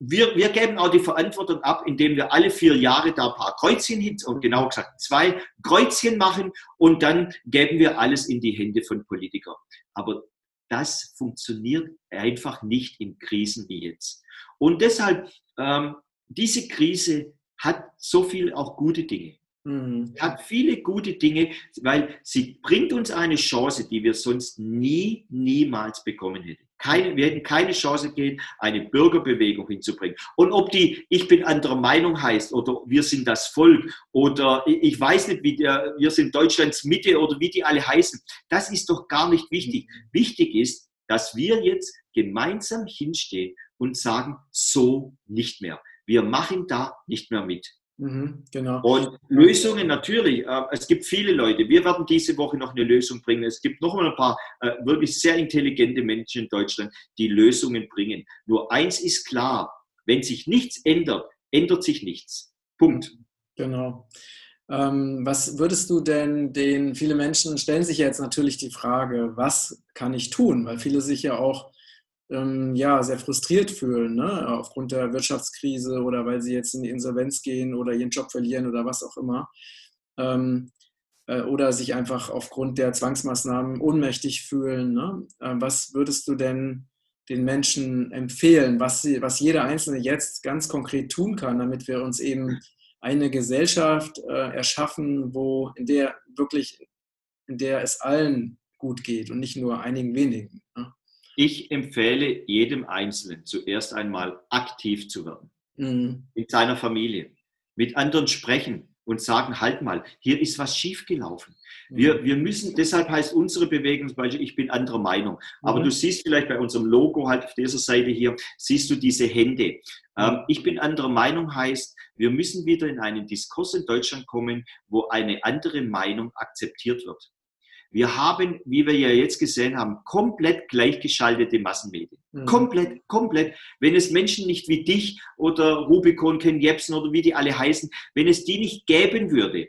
[SPEAKER 1] wir, wir geben auch die Verantwortung ab, indem wir alle vier Jahre da ein paar Kreuzchen hin, und genau gesagt zwei Kreuzchen machen und dann geben wir alles in die Hände von Politikern. Aber das funktioniert einfach nicht in Krisen wie jetzt. Und deshalb, ähm, diese Krise hat so viel auch gute Dinge. Mhm. Hat viele gute Dinge, weil sie bringt uns eine Chance, die wir sonst nie, niemals bekommen hätten. Keine, wir hätten keine Chance gegeben, eine Bürgerbewegung hinzubringen. Und ob die Ich bin anderer Meinung heißt oder wir sind das Volk oder ich weiß nicht, wie der, wir sind Deutschlands Mitte oder wie die alle heißen, das ist doch gar nicht wichtig. Wichtig ist, dass wir jetzt gemeinsam hinstehen und sagen, so nicht mehr. Wir machen da nicht mehr mit. Mhm, genau. Und Lösungen natürlich, äh, es gibt viele Leute. Wir werden diese Woche noch eine Lösung bringen. Es gibt noch mal ein paar äh, wirklich sehr intelligente Menschen in Deutschland, die Lösungen bringen. Nur eins ist klar, wenn sich nichts ändert, ändert sich nichts. Punkt.
[SPEAKER 2] Genau. Ähm, was würdest du denn den, viele Menschen stellen sich jetzt natürlich die Frage, was kann ich tun? Weil viele sich ja auch ähm, ja, sehr frustriert fühlen, ne? aufgrund der Wirtschaftskrise oder weil sie jetzt in die Insolvenz gehen oder ihren Job verlieren oder was auch immer. Ähm, äh, oder sich einfach aufgrund der Zwangsmaßnahmen ohnmächtig fühlen. Ne? Äh, was würdest du denn den Menschen empfehlen, was, sie, was jeder Einzelne jetzt ganz konkret tun kann, damit wir uns eben eine Gesellschaft äh, erschaffen, wo in der wirklich, in der es allen gut geht und nicht nur einigen wenigen. Ne?
[SPEAKER 1] Ich empfehle jedem Einzelnen zuerst einmal aktiv zu werden. Mhm. In seiner Familie. Mit anderen sprechen, und sagen, halt mal, hier ist was schiefgelaufen. Wir, mhm. wir müssen, deshalb heißt unsere Bewegung zum Beispiel, ich bin anderer Meinung. Aber mhm. du siehst vielleicht bei unserem Logo halt auf dieser Seite hier, siehst du diese Hände. Mhm. Ähm, ich bin anderer Meinung heißt, wir müssen wieder in einen Diskurs in Deutschland kommen, wo eine andere Meinung akzeptiert wird. Wir haben, wie wir ja jetzt gesehen haben, komplett gleichgeschaltete Massenmedien. Mhm. Komplett, komplett. Wenn es Menschen nicht wie dich oder Rubicon, Ken Jebsen oder wie die alle heißen, wenn es die nicht geben würde,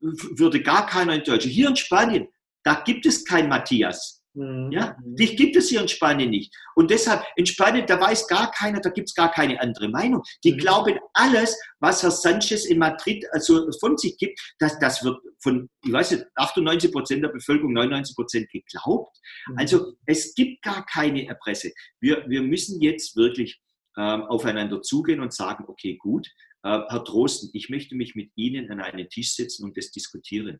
[SPEAKER 1] würde gar keiner in Deutschland. Hier in Spanien, da gibt es kein Matthias. Mhm. Ja, dich gibt es hier in Spanien nicht. Und deshalb, in Spanien, da weiß gar keiner, da gibt es gar keine andere Meinung. Die mhm. glauben alles, was Herr Sanchez in Madrid also von sich gibt, das, das wird von, ich weiß nicht, 98 Prozent der Bevölkerung, 99 Prozent geglaubt. Mhm. Also es gibt gar keine Erpresse. Wir, wir müssen jetzt wirklich ähm, aufeinander zugehen und sagen, okay, gut, Herr Drosten, ich möchte mich mit Ihnen an einen Tisch setzen und das diskutieren.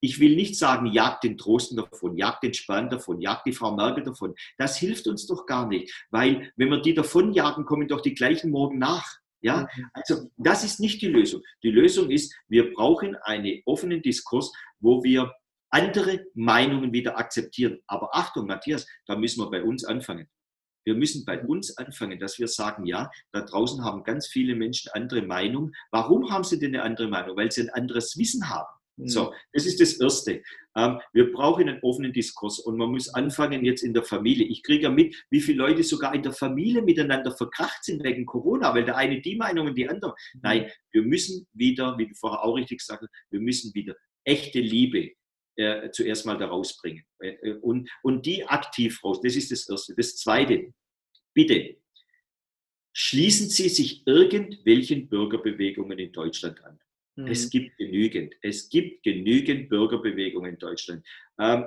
[SPEAKER 1] Ich will nicht sagen, jagt den Drosten davon, jagt den Spahn davon, jagt die Frau Merkel davon. Das hilft uns doch gar nicht, weil wenn wir die davonjagen, kommen doch die gleichen morgen nach. Ja, mhm. also das ist nicht die Lösung. Die Lösung ist, wir brauchen einen offenen Diskurs, wo wir andere Meinungen wieder akzeptieren. Aber Achtung, Matthias, da müssen wir bei uns anfangen. Wir müssen bei uns anfangen, dass wir sagen, ja, da draußen haben ganz viele Menschen andere Meinung. Warum haben sie denn eine andere Meinung? Weil sie ein anderes Wissen haben. Mhm. So, das ist das Erste. Ähm, wir brauchen einen offenen Diskurs und man muss anfangen jetzt in der Familie. Ich kriege ja mit, wie viele Leute sogar in der Familie miteinander verkracht sind wegen Corona, weil der eine die Meinung und die andere. Mhm. Nein, wir müssen wieder, wie du vorher auch richtig gesagt hast, wir müssen wieder echte Liebe, äh, zuerst mal da rausbringen. Äh, äh, und, und die aktiv raus. Das ist das Erste. Das Zweite, bitte, schließen Sie sich irgendwelchen Bürgerbewegungen in Deutschland an. Mhm. Es gibt genügend. Es gibt genügend Bürgerbewegungen in Deutschland. Ähm,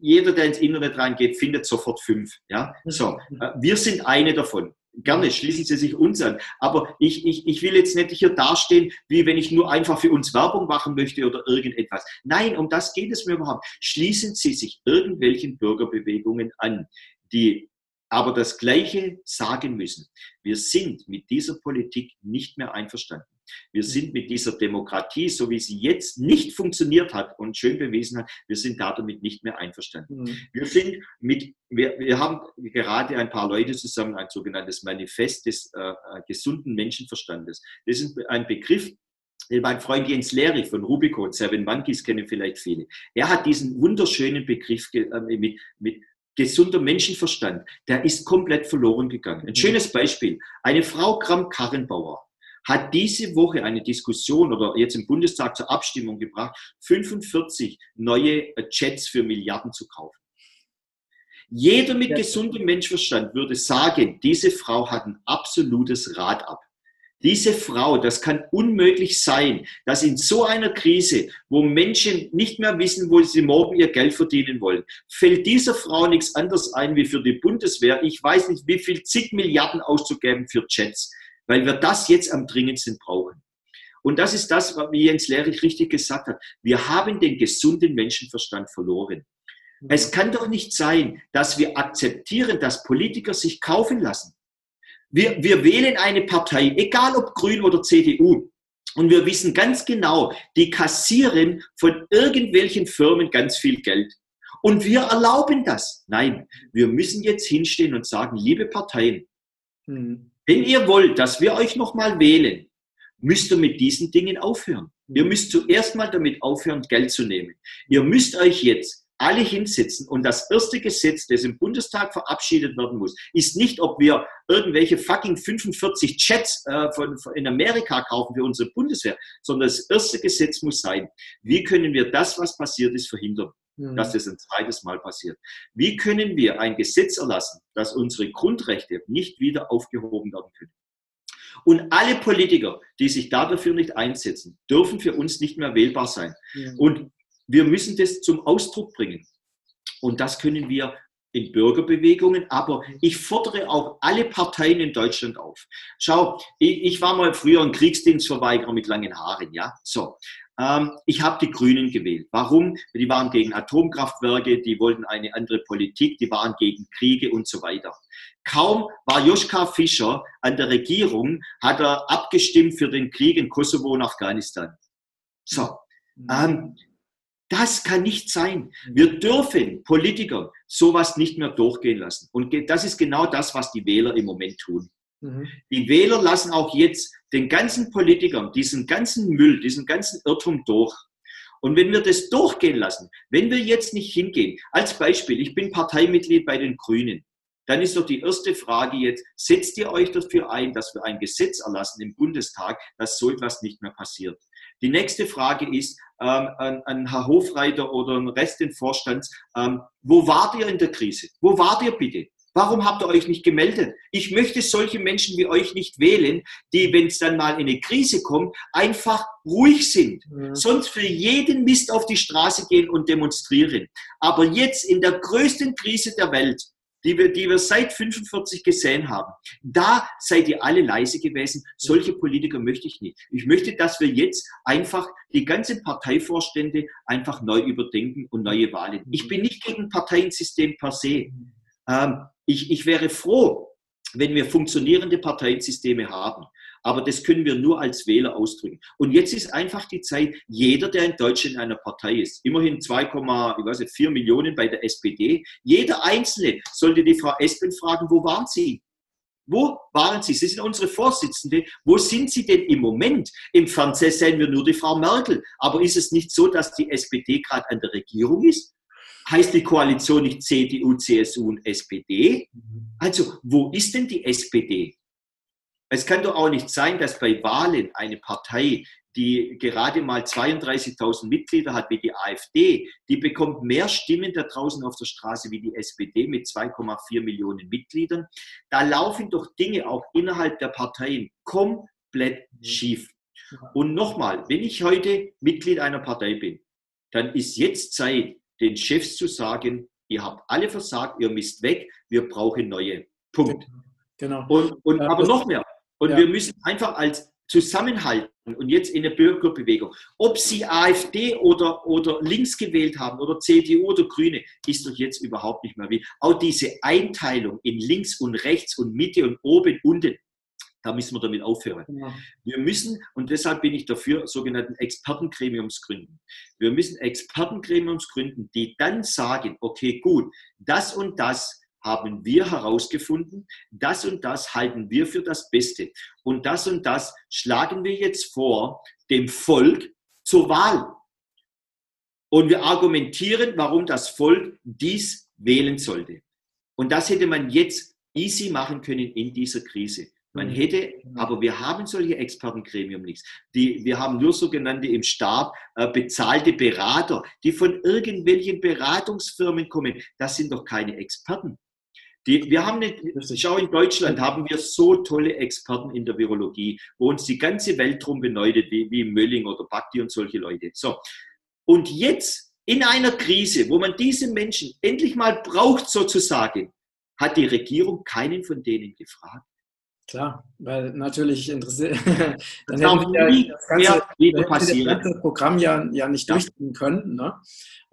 [SPEAKER 1] jeder, der ins Internet reingeht, findet sofort fünf. Ja? So, äh, wir sind eine davon. Gerne, schließen Sie sich uns an. Aber ich, ich, ich will jetzt nicht hier dastehen, wie wenn ich nur einfach für uns Werbung machen möchte oder irgendetwas. Nein, um das geht es mir überhaupt. Schließen Sie sich irgendwelchen Bürgerbewegungen an, die aber das Gleiche sagen müssen. Wir sind mit dieser Politik nicht mehr einverstanden. Wir sind mit dieser Demokratie, so wie sie jetzt nicht funktioniert hat und schön bewiesen hat, wir sind damit nicht mehr einverstanden. Mhm. Wir sind mit, wir, wir haben gerade ein paar Leute zusammen ein sogenanntes Manifest des äh, äh gesunden Menschenverstandes. Das ist ein Begriff, mein Freund Jens Lehrig von Rubicon, Seven Monkeys kennen vielleicht viele. Er hat diesen wunderschönen Begriff äh, mit, mit gesunder Menschenverstand, der ist komplett verloren gegangen. Ein mhm. schönes Beispiel. Eine Frau Kram-Karrenbauer hat diese Woche eine Diskussion oder jetzt im Bundestag zur Abstimmung gebracht, 45 neue Jets für Milliarden zu kaufen. Jeder mit gesundem Menschverstand würde sagen, diese Frau hat ein absolutes Rad ab. Diese Frau, das kann unmöglich sein, dass in so einer Krise, wo Menschen nicht mehr wissen, wo sie morgen ihr Geld verdienen wollen, fällt dieser Frau nichts anderes ein, wie für die Bundeswehr, ich weiß nicht, wie viel zig Milliarden auszugeben für Jets weil wir das jetzt am dringendsten brauchen. Und das ist das, wie Jens Lehrich richtig gesagt hat. Wir haben den gesunden Menschenverstand verloren. Es kann doch nicht sein, dass wir akzeptieren, dass Politiker sich kaufen lassen. Wir, wir wählen eine Partei, egal ob Grün oder CDU, und wir wissen ganz genau, die kassieren von irgendwelchen Firmen ganz viel Geld. Und wir erlauben das. Nein, wir müssen jetzt hinstehen und sagen, liebe Parteien, hm. Wenn ihr wollt, dass wir euch nochmal wählen, müsst ihr mit diesen Dingen aufhören. Ihr müsst zuerst mal damit aufhören, Geld zu nehmen. Ihr müsst euch jetzt alle hinsetzen und das erste Gesetz, das im Bundestag verabschiedet werden muss, ist nicht, ob wir irgendwelche fucking 45 Jets äh, von, von in Amerika kaufen für unsere Bundeswehr, sondern das erste Gesetz muss sein, wie können wir das, was passiert ist, verhindern mhm. dass das ein zweites Mal passiert. Wie können wir ein Gesetz erlassen, dass unsere Grundrechte nicht wieder aufgehoben werden können? Und alle Politiker, die sich da dafür nicht einsetzen, dürfen für uns nicht mehr wählbar sein. Ja. Und wir müssen das zum Ausdruck bringen. Und das können wir in Bürgerbewegungen, aber ich fordere auch alle Parteien in Deutschland auf. Schau, ich, ich war mal früher ein Kriegsdienstverweigerer mit langen Haaren, ja, so. Ähm, ich habe die Grünen gewählt. Warum? Die waren gegen Atomkraftwerke, die wollten eine andere Politik, die waren gegen Kriege und so weiter. Kaum war Joschka Fischer an der Regierung, hat er abgestimmt für den Krieg in Kosovo und Afghanistan. So, mhm. ähm, das kann nicht sein. Wir dürfen Politiker sowas nicht mehr durchgehen lassen. Und das ist genau das, was die Wähler im Moment tun. Mhm. Die Wähler lassen auch jetzt den ganzen Politikern diesen ganzen Müll, diesen ganzen Irrtum durch. Und wenn wir das durchgehen lassen, wenn wir jetzt nicht hingehen, als Beispiel, ich bin Parteimitglied bei den Grünen, dann ist doch die erste Frage jetzt, setzt ihr euch dafür ein, dass wir ein Gesetz erlassen im Bundestag, dass so etwas nicht mehr passiert? Die nächste Frage ist ähm, an, an Herr Hofreiter oder den Rest des Vorstands, ähm, wo wart ihr in der Krise? Wo wart ihr bitte? Warum habt ihr euch nicht gemeldet? Ich möchte solche Menschen wie euch nicht wählen, die, wenn es dann mal in eine Krise kommt, einfach ruhig sind. Mhm. Sonst für jeden Mist auf die Straße gehen und demonstrieren. Aber jetzt in der größten Krise der Welt, die wir, die wir seit 45 gesehen haben. Da seid ihr alle leise gewesen. Solche Politiker möchte ich nicht. Ich möchte, dass wir jetzt einfach die ganzen Parteivorstände einfach neu überdenken und neue Wahlen. Ich bin nicht gegen Parteiensystem per se. Ähm, ich, ich wäre froh, wenn wir funktionierende Parteiensysteme haben. Aber das können wir nur als Wähler ausdrücken. Und jetzt ist einfach die Zeit, jeder, der in Deutschland in einer Partei ist, immerhin 2,4 Millionen bei der SPD, jeder Einzelne sollte die Frau Espen fragen, wo waren Sie? Wo waren Sie? Sie sind unsere Vorsitzende. Wo sind Sie denn im Moment? Im Fernsehen sehen wir nur die Frau Merkel. Aber ist es nicht so, dass die SPD gerade an der Regierung ist? Heißt die Koalition nicht CDU, CSU und SPD? Mhm. Also, wo ist denn die SPD? Es kann doch auch nicht sein, dass bei Wahlen eine Partei, die gerade mal 32.000 Mitglieder hat wie die AfD, die bekommt mehr Stimmen da draußen auf der Straße wie die SPD mit 2,4 Millionen Mitgliedern. Da laufen doch Dinge auch innerhalb der Parteien komplett schief. Und nochmal, wenn ich heute Mitglied einer Partei bin, dann ist jetzt Zeit, den Chefs zu sagen, ihr habt alle versagt, ihr müsst weg, wir brauchen neue. Punkt. Genau. Und, und aber noch mehr, und ja. wir müssen einfach als zusammenhalten und jetzt in der Bürgerbewegung, ob sie AfD oder, oder links gewählt haben oder CDU oder Grüne, ist doch jetzt überhaupt nicht mehr wie. Auch diese Einteilung in links und rechts und Mitte und oben, unten, da müssen wir damit aufhören. Ja. Wir müssen, und deshalb bin ich dafür, sogenannten Expertengremiums gründen. Wir müssen Expertengremiums gründen, die dann sagen, okay, gut, das und das haben wir herausgefunden, das und das halten wir für das Beste. Und das und das schlagen wir jetzt vor dem Volk zur Wahl. Und wir argumentieren, warum das Volk dies wählen sollte. Und das hätte man jetzt easy machen können in dieser Krise. Man mhm. hätte, aber wir haben solche Expertengremium nichts. Die, wir haben nur sogenannte im Stab äh, bezahlte Berater, die von irgendwelchen Beratungsfirmen kommen. Das sind doch keine Experten. Die, wir haben eine, schau, in Deutschland haben wir so tolle Experten in der Virologie, wo uns die ganze Welt drum beneidet, wie, wie Mölling oder Bakti und solche Leute. So. Und jetzt in einer Krise, wo man diese Menschen endlich mal braucht sozusagen, hat die Regierung keinen von denen gefragt.
[SPEAKER 2] Klar, weil natürlich interessiert, dann hätten wir das ganze, das ganze Programm ja, ja nicht ja. durchziehen können. Ne?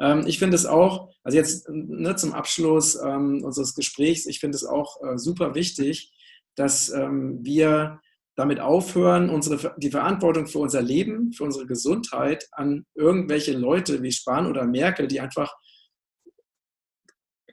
[SPEAKER 2] Ähm, ich finde es auch, also jetzt ne, zum Abschluss ähm, unseres Gesprächs, ich finde es auch äh, super wichtig, dass ähm, wir damit aufhören, unsere, die Verantwortung für unser Leben, für unsere Gesundheit an irgendwelche Leute wie Spahn oder Merkel, die einfach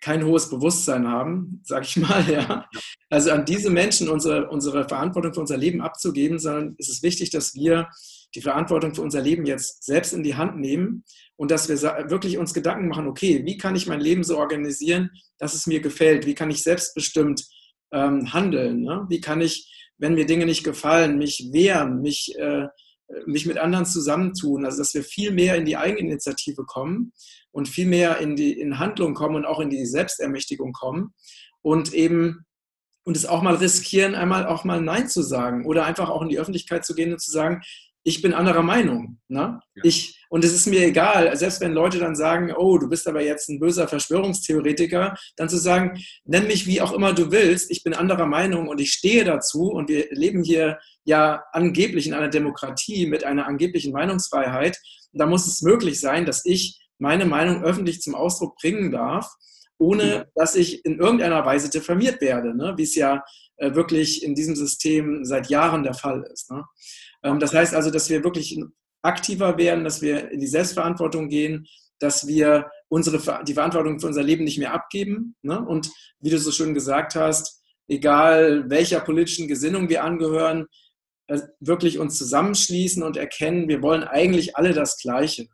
[SPEAKER 2] kein hohes Bewusstsein haben, sag ich mal, ja. Also an diese Menschen unsere, unsere Verantwortung für unser Leben abzugeben, sondern es ist wichtig, dass wir die Verantwortung für unser Leben jetzt selbst in die Hand nehmen und dass wir wirklich uns Gedanken machen, okay, wie kann ich mein Leben so organisieren, dass es mir gefällt? Wie kann ich selbstbestimmt ähm, handeln? Ne? Wie kann ich, wenn mir Dinge nicht gefallen, mich wehren, mich, äh, mich mit anderen zusammentun? Also dass wir viel mehr in die Eigeninitiative kommen und viel mehr in die in Handlung kommen und auch in die Selbstermächtigung kommen und eben und es auch mal riskieren, einmal auch mal Nein zu sagen oder einfach auch in die Öffentlichkeit zu gehen und zu sagen, ich bin anderer Meinung. Ne? Ja. Ich, und es ist mir egal, selbst wenn Leute dann sagen, oh, du bist aber jetzt ein böser Verschwörungstheoretiker, dann zu sagen, nenn mich wie auch immer du willst, ich bin anderer Meinung und ich stehe dazu und wir leben hier ja angeblich in einer Demokratie mit einer angeblichen Meinungsfreiheit. Da muss es möglich sein, dass ich meine Meinung öffentlich zum Ausdruck bringen darf, ohne dass ich in irgendeiner Weise diffamiert werde, ne? wie es ja äh, wirklich in diesem System seit Jahren der Fall ist. Ne? Ähm, das heißt also, dass wir wirklich aktiver werden, dass wir in die Selbstverantwortung gehen, dass wir unsere, die Verantwortung für unser Leben nicht mehr abgeben. Ne? Und wie du so schön gesagt hast, egal welcher politischen Gesinnung wir angehören, äh, wirklich uns zusammenschließen und erkennen, wir wollen eigentlich alle das Gleiche.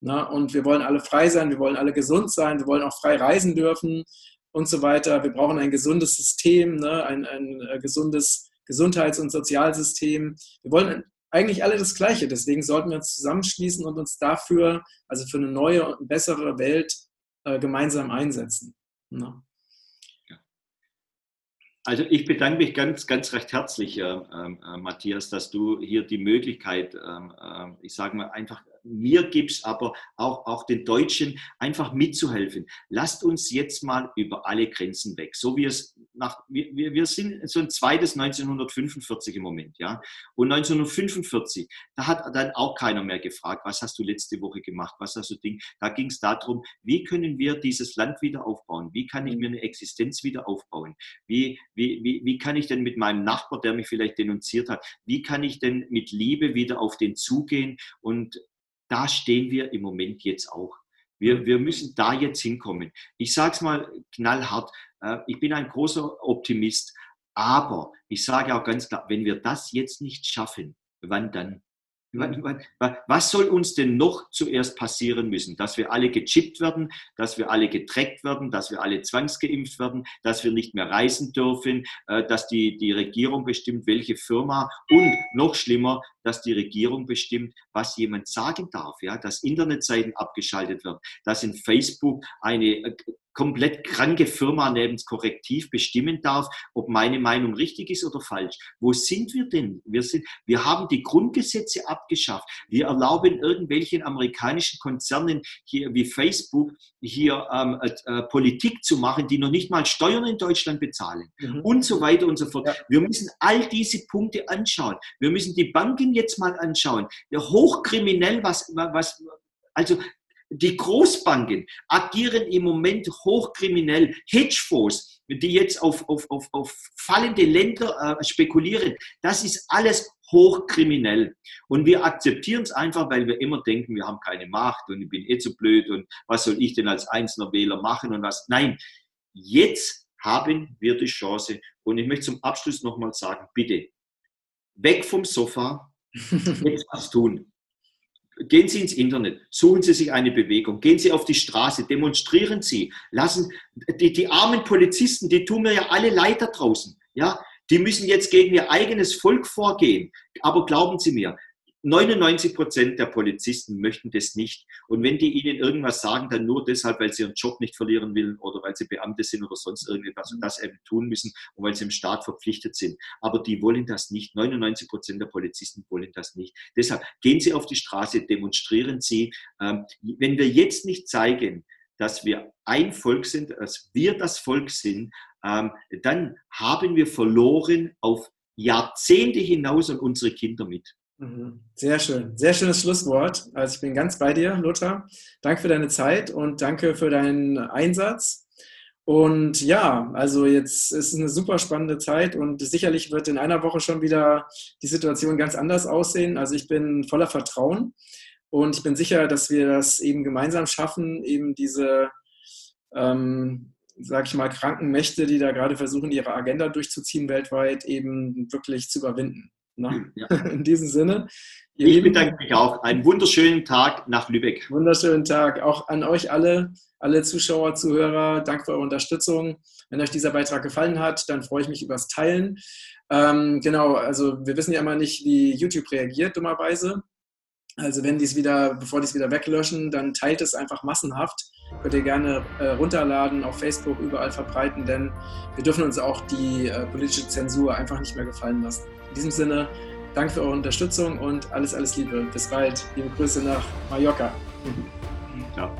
[SPEAKER 2] Ne? Und wir wollen alle frei sein, wir wollen alle gesund sein, wir wollen auch frei reisen dürfen und so weiter. Wir brauchen ein gesundes System, ne? ein, ein äh, gesundes Gesundheits- und Sozialsystem. Wir wollen eigentlich alle das Gleiche. Deswegen sollten wir uns zusammenschließen und uns dafür, also für eine neue und bessere Welt, äh, gemeinsam einsetzen. Ja.
[SPEAKER 1] Also ich bedanke mich ganz, ganz recht herzlich, äh, äh, Matthias, dass du hier die Möglichkeit, ähm, äh, ich sage mal, einfach mir gibst, aber auch, auch den Deutschen einfach mitzuhelfen. Lasst uns jetzt mal über alle Grenzen weg. So wie es nach, wir, wir sind so ein zweites 1945 im Moment, ja. Und 1945, da hat dann auch keiner mehr gefragt, was hast du letzte Woche gemacht, was hast du Ding. Da ging es darum, wie können wir dieses Land wieder aufbauen? Wie kann ich mir eine Existenz wieder aufbauen? Wie, wie, wie, wie kann ich denn mit meinem Nachbar, der mich vielleicht denunziert hat, wie kann ich denn mit Liebe wieder auf den zugehen und da stehen wir im Moment jetzt auch. Wir, wir müssen da jetzt hinkommen. Ich sage es mal knallhart, äh, ich bin ein großer Optimist, aber ich sage auch ganz klar, wenn wir das jetzt nicht schaffen, wann dann? Was soll uns denn noch zuerst passieren müssen? Dass wir alle gechippt werden, dass wir alle getrackt werden, dass wir alle zwangsgeimpft werden, dass wir nicht mehr reisen dürfen, äh, dass die, die Regierung bestimmt, welche Firma und noch schlimmer, dass die Regierung bestimmt, was jemand sagen darf, ja, dass Internetseiten abgeschaltet werden, dass in Facebook eine äh, komplett kranke Firma nebens Korrektiv bestimmen darf, ob meine Meinung richtig ist oder falsch. Wo sind wir denn? Wir, sind, wir haben die Grundgesetze abgeschafft. Wir erlauben irgendwelchen amerikanischen Konzernen hier wie Facebook hier ähm, äh, äh, Politik zu machen, die noch nicht mal Steuern in Deutschland bezahlen mhm. und so weiter und so fort. Ja. Wir müssen all diese Punkte anschauen. Wir müssen die Banken jetzt mal anschauen. Hochkriminell, was, was, also die Großbanken agieren im Moment hochkriminell. Hedgefonds, die jetzt auf, auf, auf, auf fallende Länder äh, spekulieren, das ist alles hochkriminell. Und wir akzeptieren es einfach, weil wir immer denken, wir haben keine Macht und ich bin eh zu blöd und was soll ich denn als einzelner Wähler machen und was. Nein, jetzt haben wir die Chance. Und ich möchte zum Abschluss nochmal sagen, bitte, weg vom Sofa, jetzt was tun. Gehen Sie ins Internet, suchen Sie sich eine Bewegung, gehen Sie auf die Straße, demonstrieren Sie, lassen die, die armen Polizisten, die tun mir ja alle leid da draußen. Ja, die müssen jetzt gegen ihr eigenes Volk vorgehen. Aber glauben Sie mir, 99 Prozent der Polizisten möchten das nicht. Und wenn die ihnen irgendwas sagen, dann nur deshalb, weil sie ihren Job nicht verlieren wollen oder weil sie Beamte sind oder sonst irgendetwas und das eben tun müssen und weil sie im Staat verpflichtet sind. Aber die wollen das nicht. 99 Prozent der Polizisten wollen das nicht. Deshalb gehen Sie auf die Straße, demonstrieren Sie. Ähm, wenn wir jetzt nicht zeigen, dass wir ein Volk sind, dass wir das Volk sind, ähm, dann haben wir verloren auf Jahrzehnte hinaus und unsere Kinder mit.
[SPEAKER 2] Mhm. Sehr schön, sehr schönes Schlusswort. Also ich bin ganz bei dir, Lothar. Danke für deine Zeit und danke für deinen Einsatz. Und ja, also jetzt ist eine super spannende Zeit und sicherlich wird in einer Woche schon wieder die Situation ganz anders aussehen. Also ich bin voller Vertrauen und ich bin sicher, dass wir das eben gemeinsam schaffen, eben diese, ähm, sag ich mal, kranken Mächte, die da gerade versuchen, ihre Agenda durchzuziehen weltweit, eben wirklich zu überwinden. Na, ja. In diesem Sinne.
[SPEAKER 1] Ich Lieben, bedanke mich auch. Einen wunderschönen Tag nach Lübeck.
[SPEAKER 2] Wunderschönen Tag. Auch an euch alle, alle Zuschauer, Zuhörer. Danke für eure Unterstützung. Wenn euch dieser Beitrag gefallen hat, dann freue ich mich über das Teilen. Ähm, genau, also wir wissen ja immer nicht, wie YouTube reagiert, dummerweise. Also wenn die es wieder, bevor die es wieder weglöschen, dann teilt es einfach massenhaft. Könnt ihr gerne äh, runterladen, auf Facebook überall verbreiten, denn wir dürfen uns auch die äh, politische Zensur einfach nicht mehr gefallen lassen. In diesem Sinne, danke für eure Unterstützung und alles, alles Liebe. Bis bald. Liebe Grüße nach Mallorca.
[SPEAKER 1] Ciao.